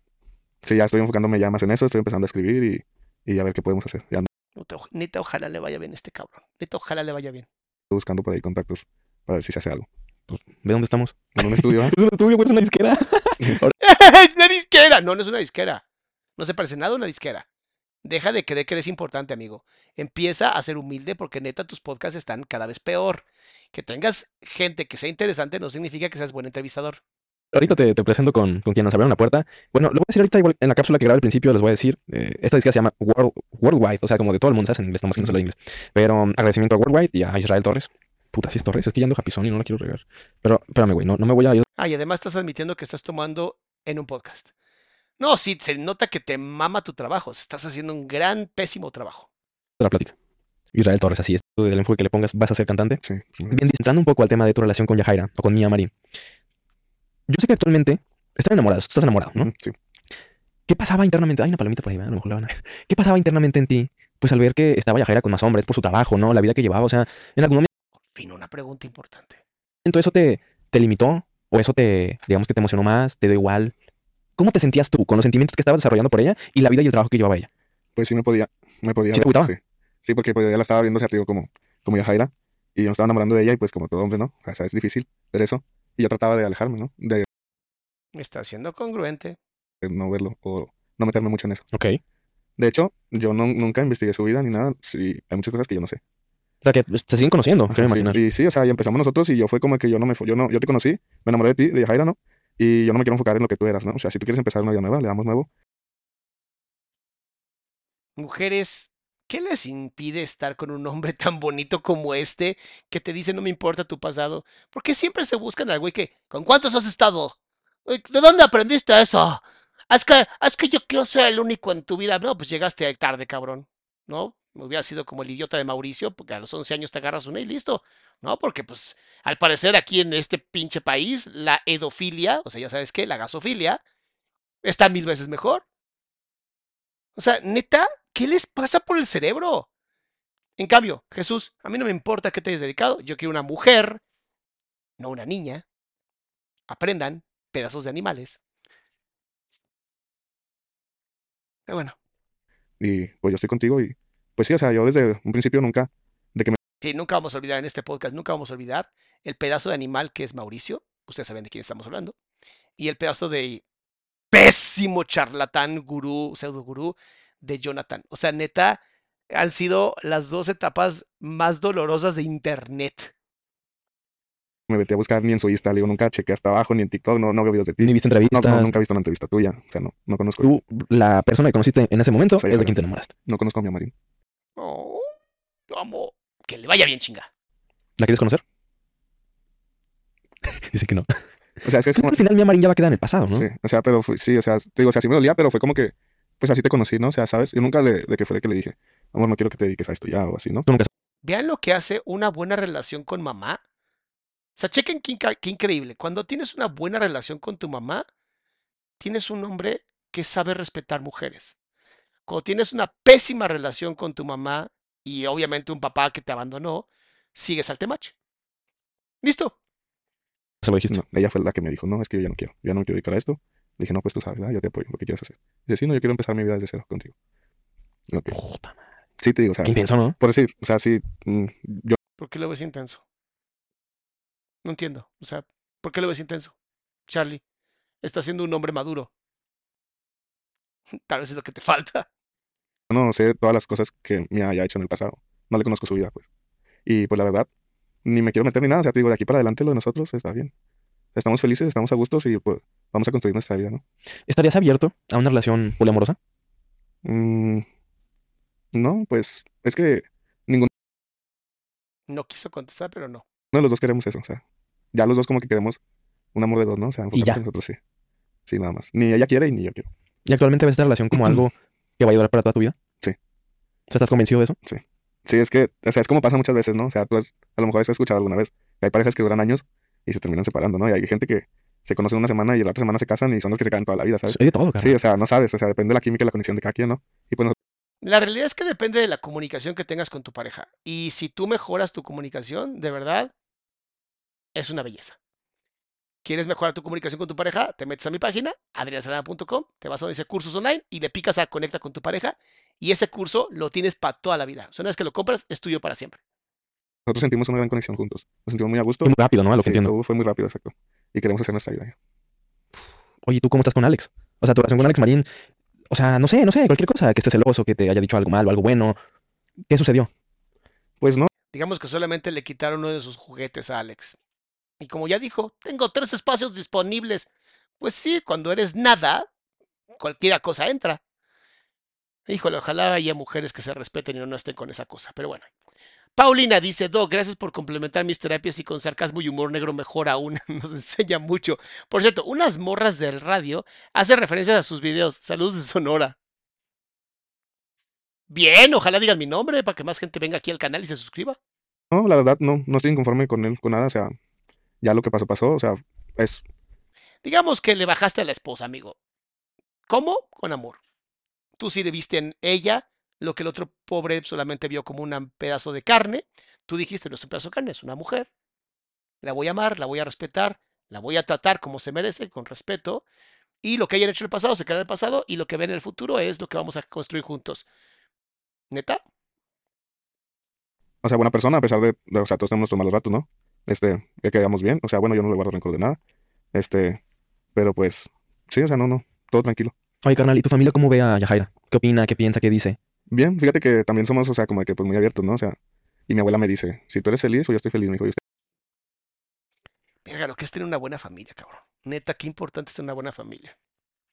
ya estoy enfocándome ya más en eso, estoy empezando a escribir y, y a ver qué podemos hacer. Ya ando Neta, oj- neta, ojalá le vaya bien a este cabrón. Neta, ojalá le vaya bien. buscando por ahí contactos para ver si se hace algo. ¿De dónde estamos? En un estudio, ¿eh? Es un estudio, güey, es una disquera. ¡Es una disquera! No, no es una disquera. No se parece nada a una disquera. Deja de creer que eres importante, amigo. Empieza a ser humilde porque neta tus podcasts están cada vez peor. Que tengas gente que sea interesante no significa que seas buen entrevistador. Ahorita te, te presento con, con quien nos abrieron la puerta. Bueno, lo voy a decir ahorita igual en la cápsula que grabé al principio, les voy a decir, eh, esta disquera se llama World, Worldwide, o sea, como de todo el mundo, se hace en inglés, nomás que no se inglés. Pero um, agradecimiento a Worldwide y a Israel Torres. Puta, sí es Torres, es que ya ando japizón y no la quiero regar. Pero espérame, güey, no, no me voy a ir Ah, y además estás admitiendo que estás tomando en un podcast. No, sí, se nota que te mama tu trabajo. Estás haciendo un gran, pésimo trabajo. la plática. Israel Torres, así es. Del enfoque que le pongas, vas a ser cantante. Sí. Bien, entrando un poco al tema de tu relación con Yajaira o con Mia Marín. Yo sé que actualmente están enamorados, tú estás enamorado, ¿no? Ujú, Sí. ¿Qué pasaba internamente? Hay una palomita por ahí, ¿verdad? a lo mejor la van a... ¿Qué pasaba internamente en ti? Pues al ver que estaba Yajaira con más hombres por su trabajo, ¿no? La vida que llevaba, o sea, en algún Fin, una pregunta importante. momento eso te, te limitó o eso te, digamos que te emocionó más, te dio igual. ¿Cómo te sentías tú con los sentimientos que estabas desarrollando por ella y la vida y el trabajo que llevaba ella? Pues sí me podía, me podía ¿Sí te ver, agüitaba? Sí. Sí, porque pues ya la estaba viendo, o sea, te digo, como, como Yajaira, y yo me estaba enamorando de ella, y pues como todo hombre, ¿no? O sea, es difícil ver eso. Y yo trataba de alejarme, ¿no? De, Me está siendo congruente. de no verlo o no meterme mucho en eso. Ok. De hecho, yo no, nunca investigué su vida ni nada. Sí, hay muchas cosas que yo no sé. O sea, que se siguen conociendo, Ajá, sí. imaginar. Y sí, o sea, y empezamos nosotros y yo fue como que yo no me, yo no, yo te conocí, me enamoré de ti, de Yajaira, ¿no? Y yo no me quiero enfocar en lo que tú eras, ¿no? O sea, si tú quieres empezar una vida nueva, le damos nuevo. Mujeres, ¿qué les impide estar con un hombre tan bonito como este que te dice no me importa tu pasado? Porque siempre se buscan al güey que, ¿con cuántos has estado? ¿De dónde aprendiste eso? Es que, es que yo quiero ser el único en tu vida. No, pues llegaste tarde, cabrón. ¿No? Me hubiera sido como el idiota de Mauricio, porque a los 11 años te agarras una y listo. ¿No? Porque, pues, al parecer aquí en este pinche país, la edofilia, o sea, ya sabes qué, la gasofilia, está mil veces mejor. O sea, neta, ¿qué les pasa por el cerebro? En cambio, Jesús, a mí no me importa qué te hayas dedicado. Yo quiero una mujer, no una niña. Aprendan pedazos de animales. Pero bueno, Y pues yo estoy contigo y pues sí, o sea, yo desde un principio nunca, de que me sí, nunca vamos a olvidar en este podcast, nunca vamos a olvidar el pedazo de animal que es Mauricio. Ustedes saben de quién estamos hablando. Y el pedazo de pésimo charlatán, gurú, pseudo gurú de Jonathan. O sea, neta, han sido las dos etapas más dolorosas de Internet. me metí a buscar ni en su Insta, le digo, nunca chequé hasta abajo, ni en TikTok, no, no veo videos de ti. Ni viste No, entrevistas. no, nunca he visto una entrevista tuya, o sea, no, no conozco, Tú, la persona que conociste en ese momento Sí, es de quien te enamoraste. no conozco a mi Amarín. Oh, amo. Que le vaya bien, chinga. ¿La quieres conocer? Dice que no. O sea, es que es como, al final mi amarín ya va a quedar en el pasado, ¿no? sí, o sea, pero fue- sí, o sea, te digo, o sea, sí me dolía, pero fue como que, pues así te conocí, ¿no? O sea, ¿sabes? Yo nunca le, de que fue de que le dije, amor, no quiero que te dediques a esto ya, o así, ¿no? Tú nunca Vean lo que hace una buena relación con mamá. O sea, chequen qué, qué increíble. Cuando tienes una buena relación con tu mamá, tienes un hombre que sabe respetar mujeres. Cuando tienes una pésima relación con tu mamá y obviamente un papá que te abandonó, sigues al temache. ¿Listo? se lo dijiste. No, ella fue la que me dijo, no, es que yo ya no quiero, yo ya no me quiero dedicar a esto. Le dije, no, pues tú sabes, ¿verdad? yo te apoyo, lo que quieras hacer. Dice, sí, no, yo quiero empezar mi vida desde cero contigo. Puta madre. Sí, te digo, o sea, Qué intenso, ¿no? por decir, o sea, sí, mm, yo ¿Por qué lo ves intenso? No entiendo. O sea, ¿por qué lo ves intenso? Charlie, estás siendo un hombre maduro. Tal vez es lo que te falta. No sé todas las cosas que me haya hecho en el pasado. No le conozco su vida, pues. Y pues la verdad, ni me quiero meter ni nada. O sea, te digo, de aquí para adelante lo de nosotros está bien. Estamos felices, estamos a gustos y pues vamos a construir nuestra vida, ¿no? ¿Estarías abierto a una relación poliamorosa? Mm, no, pues es que ninguno No quiso contestar, pero no. de los dos queremos eso. O sea, ya los dos como que queremos un amor de dos, ¿no? O sea, enfocarnos ya. en nosotros, sí. Sí, nada más. Ni ella quiere y ni yo quiero. ¿Y actualmente ves esta relación como algo que va a durar para toda tu vida? Sí. O sea, ¿estás convencido de eso? Sí, es que, o sea, es como pasa muchas veces, ¿no? O sea, tú has, a lo mejor has escuchado alguna vez que hay parejas que duran años y se terminan separando, ¿no? Y hay gente que se conocen una semana y la otra semana se casan y son los que se quedan toda la vida, ¿sabes? Hay de todo, cara. Sí, o sea, no sabes, o sea, depende de la química y la conexión de cada quien, ¿no? Y pues La realidad es que depende de la comunicación que tengas con tu pareja. Y si tú mejoras tu comunicación, de verdad, es una belleza. ¿Quieres mejorar tu comunicación con tu pareja? Te metes a mi página, adriansalana.com, te vas a donde dice cursos online y le picas a conecta con tu pareja y ese curso lo tienes para toda la vida. O sea, una vez que lo compras, es tuyo para siempre. nosotros sentimos una gran conexión juntos. Nos sentimos muy a gusto. Fue muy rápido, ¿no? A lo que Sí, entiendo. todo fue muy rápido, exacto. Y queremos hacer nuestra vida. Oye, ¿tú cómo estás con Alex? O sea, tu relación con Alex Marín, o sea, no sé, no sé, cualquier cosa, que esté celoso, que te haya dicho algo malo, algo bueno. ¿Qué sucedió? Pues no, Digamos que solamente le quitaron uno de sus juguetes a Alex. Y como ya dijo, tengo tres espacios disponibles. Pues sí, cuando eres nada, cualquiera cosa entra. Híjole, ojalá haya mujeres que se respeten y no estén con esa cosa. Pero bueno. Paulina dice, Doc, gracias por complementar mis terapias y con sarcasmo y humor negro mejor aún. Nos enseña mucho. Por cierto, unas morras del radio hacen referencias a sus videos. Saludos de Sonora. Bien, ojalá digan mi nombre para que más gente venga aquí al canal y se suscriba. no, la verdad, no, no estoy inconforme con él, con nada. O sea, ya lo que pasó, pasó. O sea, es, Digamos que le bajaste a la esposa, amigo. ¿Cómo? Con amor. Tú sí le viste en ella lo que el otro pobre solamente vio como un pedazo de carne. Tú dijiste, no es un pedazo de carne, es una mujer. La voy a amar, la voy a respetar, la voy a tratar como se merece, con respeto. Y lo que hayan hecho en el pasado se queda en el pasado y lo que ven en el futuro es lo que vamos a construir juntos. ¿Neta? o sea, buena persona, a pesar de, de- o sea, todos tenemos nuestros malos ratos, ¿no? Este, que quedamos bien. O sea, bueno, yo no le guardo rencor de nada. Este, pero pues, sí, o sea, no, no, todo tranquilo. Oye, carnal, ¿y tu familia cómo ve a Yajaira? ¿Qué opina? ¿Qué piensa? ¿Qué dice? Bien, fíjate que también somos, o sea, como de que pues muy abiertos, ¿no? O sea, y mi abuela me dice, si tú eres feliz o yo estoy feliz, me dijo, y usted Verga, lo que es tener una buena familia, cabrón. Neta, qué importante es tener una buena familia.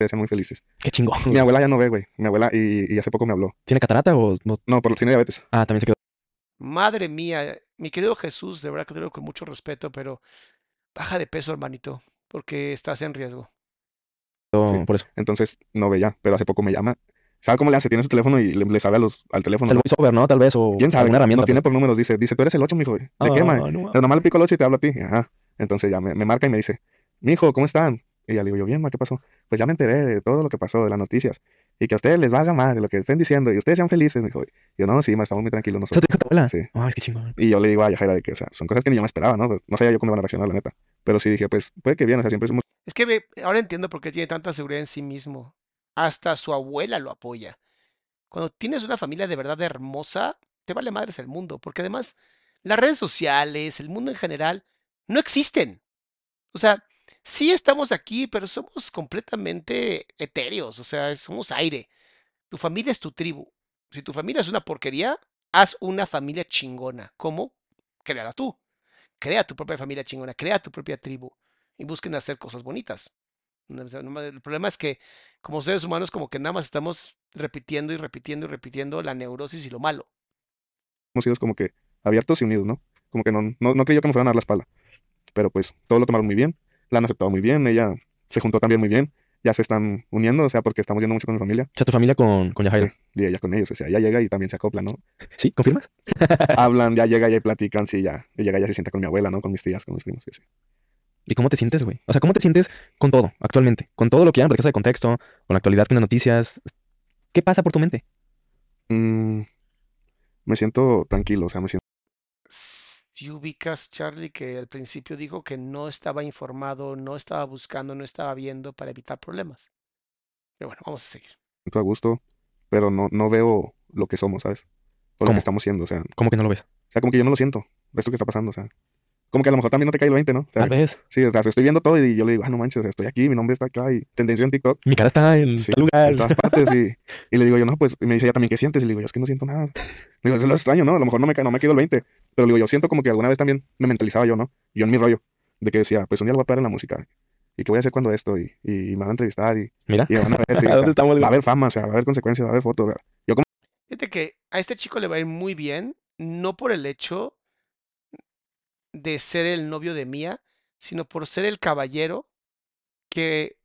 sean muy felices. Qué chingón. Mi abuela ya no ve, güey. Mi abuela, y, y hace poco me habló. ¿Tiene catarata o no? No, por tiene diabetes. Ah, también se quedó. Madre mía, mi querido Jesús, de verdad que te lo digo con mucho respeto, pero baja de peso, hermanito, porque estás en riesgo. Sí. por eso. Entonces no ve ya, pero hace poco me llama. ¿Sabe cómo le hace? Tiene su teléfono y le, le sabe a los, al teléfono. El voiceover, ¿no? Tal vez, o ¿Quién sabe? herramienta. Nos tiene por números. Dice, dice, tú eres el 8, mijo. ¿De Ah, qué, ma? no, Pero nomás le pico el 8 y te hablo a ti. Ajá. Entonces ya me, me marca y me dice, mijo, ¿cómo están? Y ya le digo yo, bien, ma, ¿qué pasó? Pues ya me enteré de todo lo que pasó, de las noticias. Y que a ustedes les valga madre lo que estén diciendo y ustedes sean felices, mijo. Y yo, no, sí, ma, estamos muy tranquilos ¿Eso te nosotros. dijo tu abuela? Sí. Ay, es que chingón. Y yo le digo a Yajaira de que, o sea, son cosas que ni yo me esperaba, ¿no? Pues, no sabía yo cómo iban a reaccionar, la neta. Pero sí dije, pues, puede que bien, o sea, siempre somos Es que ahora entiendo por qué tiene tanta seguridad en sí mismo. Hasta su abuela lo apoya. Cuando tienes una familia de verdad hermosa, te vale madres el mundo, porque además las redes sociales, el mundo en general, no existen. O sea, sí estamos aquí, pero somos completamente etéreos, o sea, somos aire. Tu familia es tu tribu. Si tu familia es una porquería, haz una familia chingona. ¿Cómo? Créala tú. Crea tu propia familia chingona, crea tu propia tribu y busquen hacer cosas bonitas. El problema es que como seres humanos como que nada más estamos repitiendo y repitiendo y repitiendo la neurosis y lo malo. hemos sido como que abiertos y unidos, ¿no? Como que no, no, no que me fueran a dar la espalda. Pero pues todo lo tomaron muy bien, la han aceptado muy bien, ella se juntó también muy bien, ya se están uniendo, o sea, porque estamos yendo mucho con mi familia. O sea, tu familia con, con Yajaira. Sí, y ella con ellos, o sea, ella llega y también se acopla, ¿no? ¿Sí? ¿Confirmas? Hablan, ya llega y ahí platican, sí, ya, y llega y ya se sienta con mi abuela, ¿no? Con mis tías, con mis primos, sí, sí. ¿Y cómo te sientes, güey? O sea, ¿cómo te sientes con todo actualmente? Con todo lo que ya me platicaste de contexto, con la actualidad, con las noticias. ¿Qué pasa por tu mente? Mm, me siento tranquilo, o sea, me siento Si ubicas, Charlie, que al principio dijo que no estaba informado, no estaba buscando, no estaba viendo para evitar problemas. Pero bueno, vamos a seguir. a gusto, pero no, no veo lo que somos, ¿sabes? O lo ¿Cómo? que estamos siendo, o sea, o ¿Cómo que no lo ves? sea, como que yo no lo siento, esto que está pasando, o sea, como que a lo mejor también no te cae el 20, ¿no? O sea, Tal vez. Sí, o sea, estoy viendo todo y yo le digo, ah, no manches, o estoy aquí, mi nombre está acá y tendencia en TikTok. Mi cara está en Sí, tal lugar. en todas partes y, y le digo yo, no, pues, y me dice ella también, ¿qué sientes? Y le digo, yo es que no siento nada. Le digo, eso es lo extraño, ¿no? A lo mejor no me, no me quedo el 20, pero le digo, yo siento como que alguna vez también me mentalizaba yo, ¿no? Yo en mi rollo, de que decía, pues un día lo voy a pegar en la música. ¿Y qué voy a hacer cuando esto? Y, y me van a entrevistar y, Mira. y van a ver, sí, ¿A dónde sea, estamos, va a haber fama, o sea, va a haber consecuencias, va a haber fotos. o sea, yo como Fíjate que a este chico le va a ir muy bien, no por el hecho de ser el novio de Mía, sino por ser el caballero que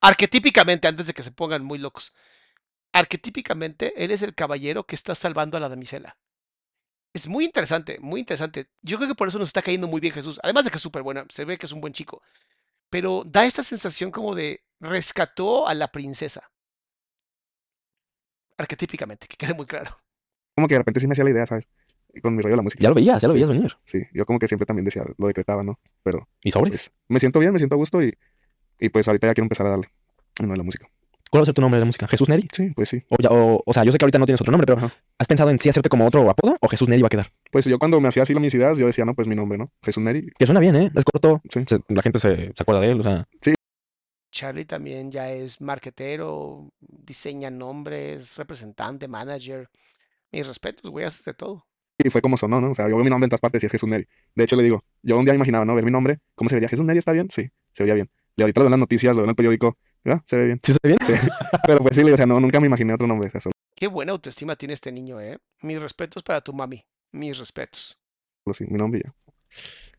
arquetípicamente, antes de que se pongan muy locos, arquetípicamente él es el caballero que está salvando a la damisela. Es muy interesante, muy interesante. Yo creo que por eso nos está cayendo muy bien Jesús. Además de que es súper bueno, se ve que es un buen chico. Pero da esta sensación como de rescató a la princesa. Arquetípicamente, que quede muy claro. como que de repente sí me hacía la idea, ¿sabes? Con mi rollo de la música. Ya lo veías, ya lo Sí. veías venir. Sí, yo como que siempre también decía, lo decretaba, ¿no? Pero ¿Y sobres? pues me siento bien, me siento a gusto y, y pues ahorita ya quiero empezar a darle uno de la música. ¿Cuál va a ser tu nombre de la música? ¿Jesús Neri? Sí, pues sí. O, ya- o, o sea, yo sé que ahorita no tienes otro nombre, pero Ajá. ¿has pensado en sí hacerte como otro apodo o Jesús Neri va a quedar? Pues yo cuando me hacía así mis ideas, yo decía, no, pues mi nombre, ¿no? Jesús Neri. Que suena bien, ¿eh? Es corto. Sí. se- la gente se, se acuerda de él, o sea. Charlie también ya es marquetero, diseña nombres, representante, manager. Mis respetos, güey, haces de todo. Y fue como sonó, ¿no? O sea, yo veo mi nombre en todas partes y es Jesús Neri. De hecho, le digo, yo un día imaginaba, ¿no? Ver mi nombre, ¿cómo se vería? ¿Jesús Neri está bien? Sí, se vería bien. Y ahorita lo veo en las noticias, lo veo en el periódico, ¿verdad? Se ve bien. ¿Sí se ve bien? Sí. Pero pues sí, o sea, no, nunca me imaginé otro nombre. O sea, solo Qué buena autoestima tiene este niño, ¿eh? Mis respetos para tu mami. Mis respetos. sí, mi nombre ya.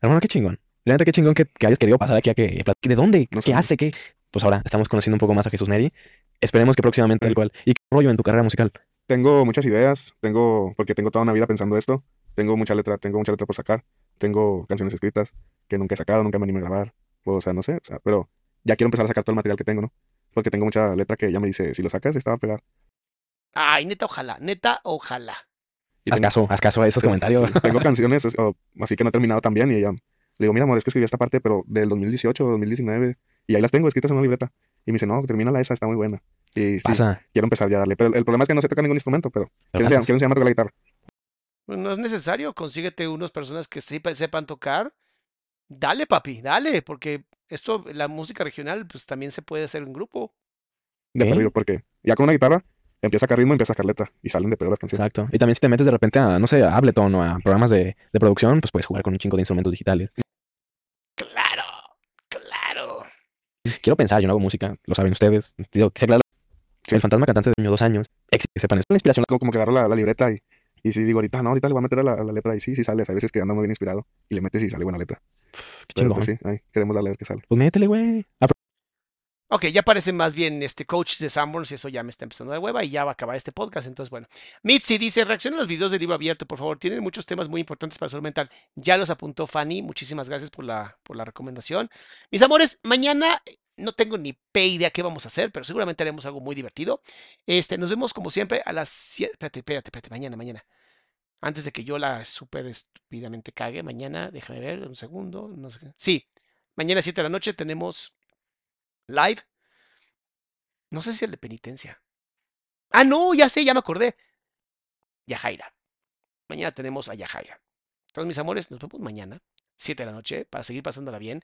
Hermano, qué chingón. La neta, qué chingón que, que hayas querido pasar aquí a que. ¿De dónde? No ¿Qué sé. hace? ¿Qué? Pues ahora estamos conociendo un poco más a Jesús Neri. Esperemos que próximamente el cual. ¿Y qué rollo en tu carrera musical? Tengo muchas ideas, tengo, porque tengo toda una vida pensando esto. Tengo mucha letra, tengo mucha letra por sacar. Tengo canciones escritas que nunca he sacado, nunca me animé a grabar. O sea, no sé, o sea, pero ya quiero empezar a sacar todo el material que tengo, ¿no? Porque tengo mucha letra que ya me dice, si lo sacas, estaba a pegar. Ay, neta, ojalá, neta, ojalá. Y Haz tengo- caso, haz caso a esos Sí, comentarios. sí, Tengo canciones así que no he terminado también y ella le digo, mira, amor, es que escribí esta parte, pero del 2018 o 2019 y ahí las tengo escritas en una libreta. Y me dice, no, termina esa, está muy buena. Y sí, Pasa. quiero empezar ya a darle. Pero el, el problema es que no sé tocar ningún instrumento, pero Pero quiero enseñarme a tocar la guitarra. Pues no es necesario, consíguete unas personas que sepa- sepan tocar. Dale, papi, dale, porque esto, la música regional, pues también se puede hacer en grupo. De perdido, porque ya con una guitarra empieza a sacar ritmo empieza a sacar letra y salen de peor las canciones. Exacto. Y también si te metes de repente a, no sé, a Ableton o a programas de, de producción, pues puedes jugar con un chingo de instrumentos digitales. Claro, claro. Quiero pensar, yo no hago música, lo saben ustedes. Digo, que sea claro, el fantasma cantante de niño dos años. Éxito, que sepan, es una inspiración. Como, como que agarro la, la libreta y, y si digo ahorita, no, ahorita le voy a meter a la, a la letra y sí, sí sale. A veces que ando muy bien inspirado y le metes y sale buena letra. Qué Pero chingón. pues sí, ahí queremos darle a ver qué sale. Pues métele, güey. Ah, Ok, ya parece más bien este coach de Sanborns y eso ya me está empezando de hueva y ya va a acabar este podcast. Entonces, bueno. Mitzi dice, reacciona a los videos de libro abierto, por favor. Tienen muchos temas muy importantes para salud mental. Ya los apuntó Fanny. Muchísimas gracias por la, por la recomendación. Mis amores, mañana no tengo ni pe idea qué vamos a hacer, pero seguramente haremos algo muy divertido. Este, nos vemos como siempre a las 7. Espérate, espérate, espérate, mañana, mañana. Antes de que yo la súper estúpidamente cague, mañana, déjame ver un segundo. No sé. Sí, mañana a 7 de la noche tenemos live No sé si el de penitencia. Ah, no, ya sé, ya me acordé. Yajaira. Mañana tenemos a Yajaira. Todos mis amores, nos vemos mañana, 7 de la noche, para seguir pasándola bien.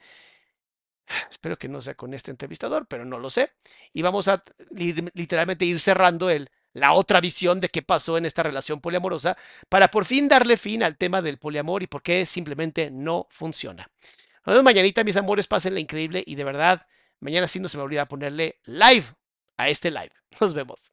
Espero que no sea con este entrevistador, pero no lo sé. Y vamos a literalmente ir cerrando el, la otra visión de qué pasó en esta relación poliamorosa para por fin darle fin al tema del poliamor y por qué simplemente no funciona. Nos vemos mañanita, mis amores, pásenla increíble y de verdad, mañana sí no se me olvida ponerle live a este live. Nos vemos.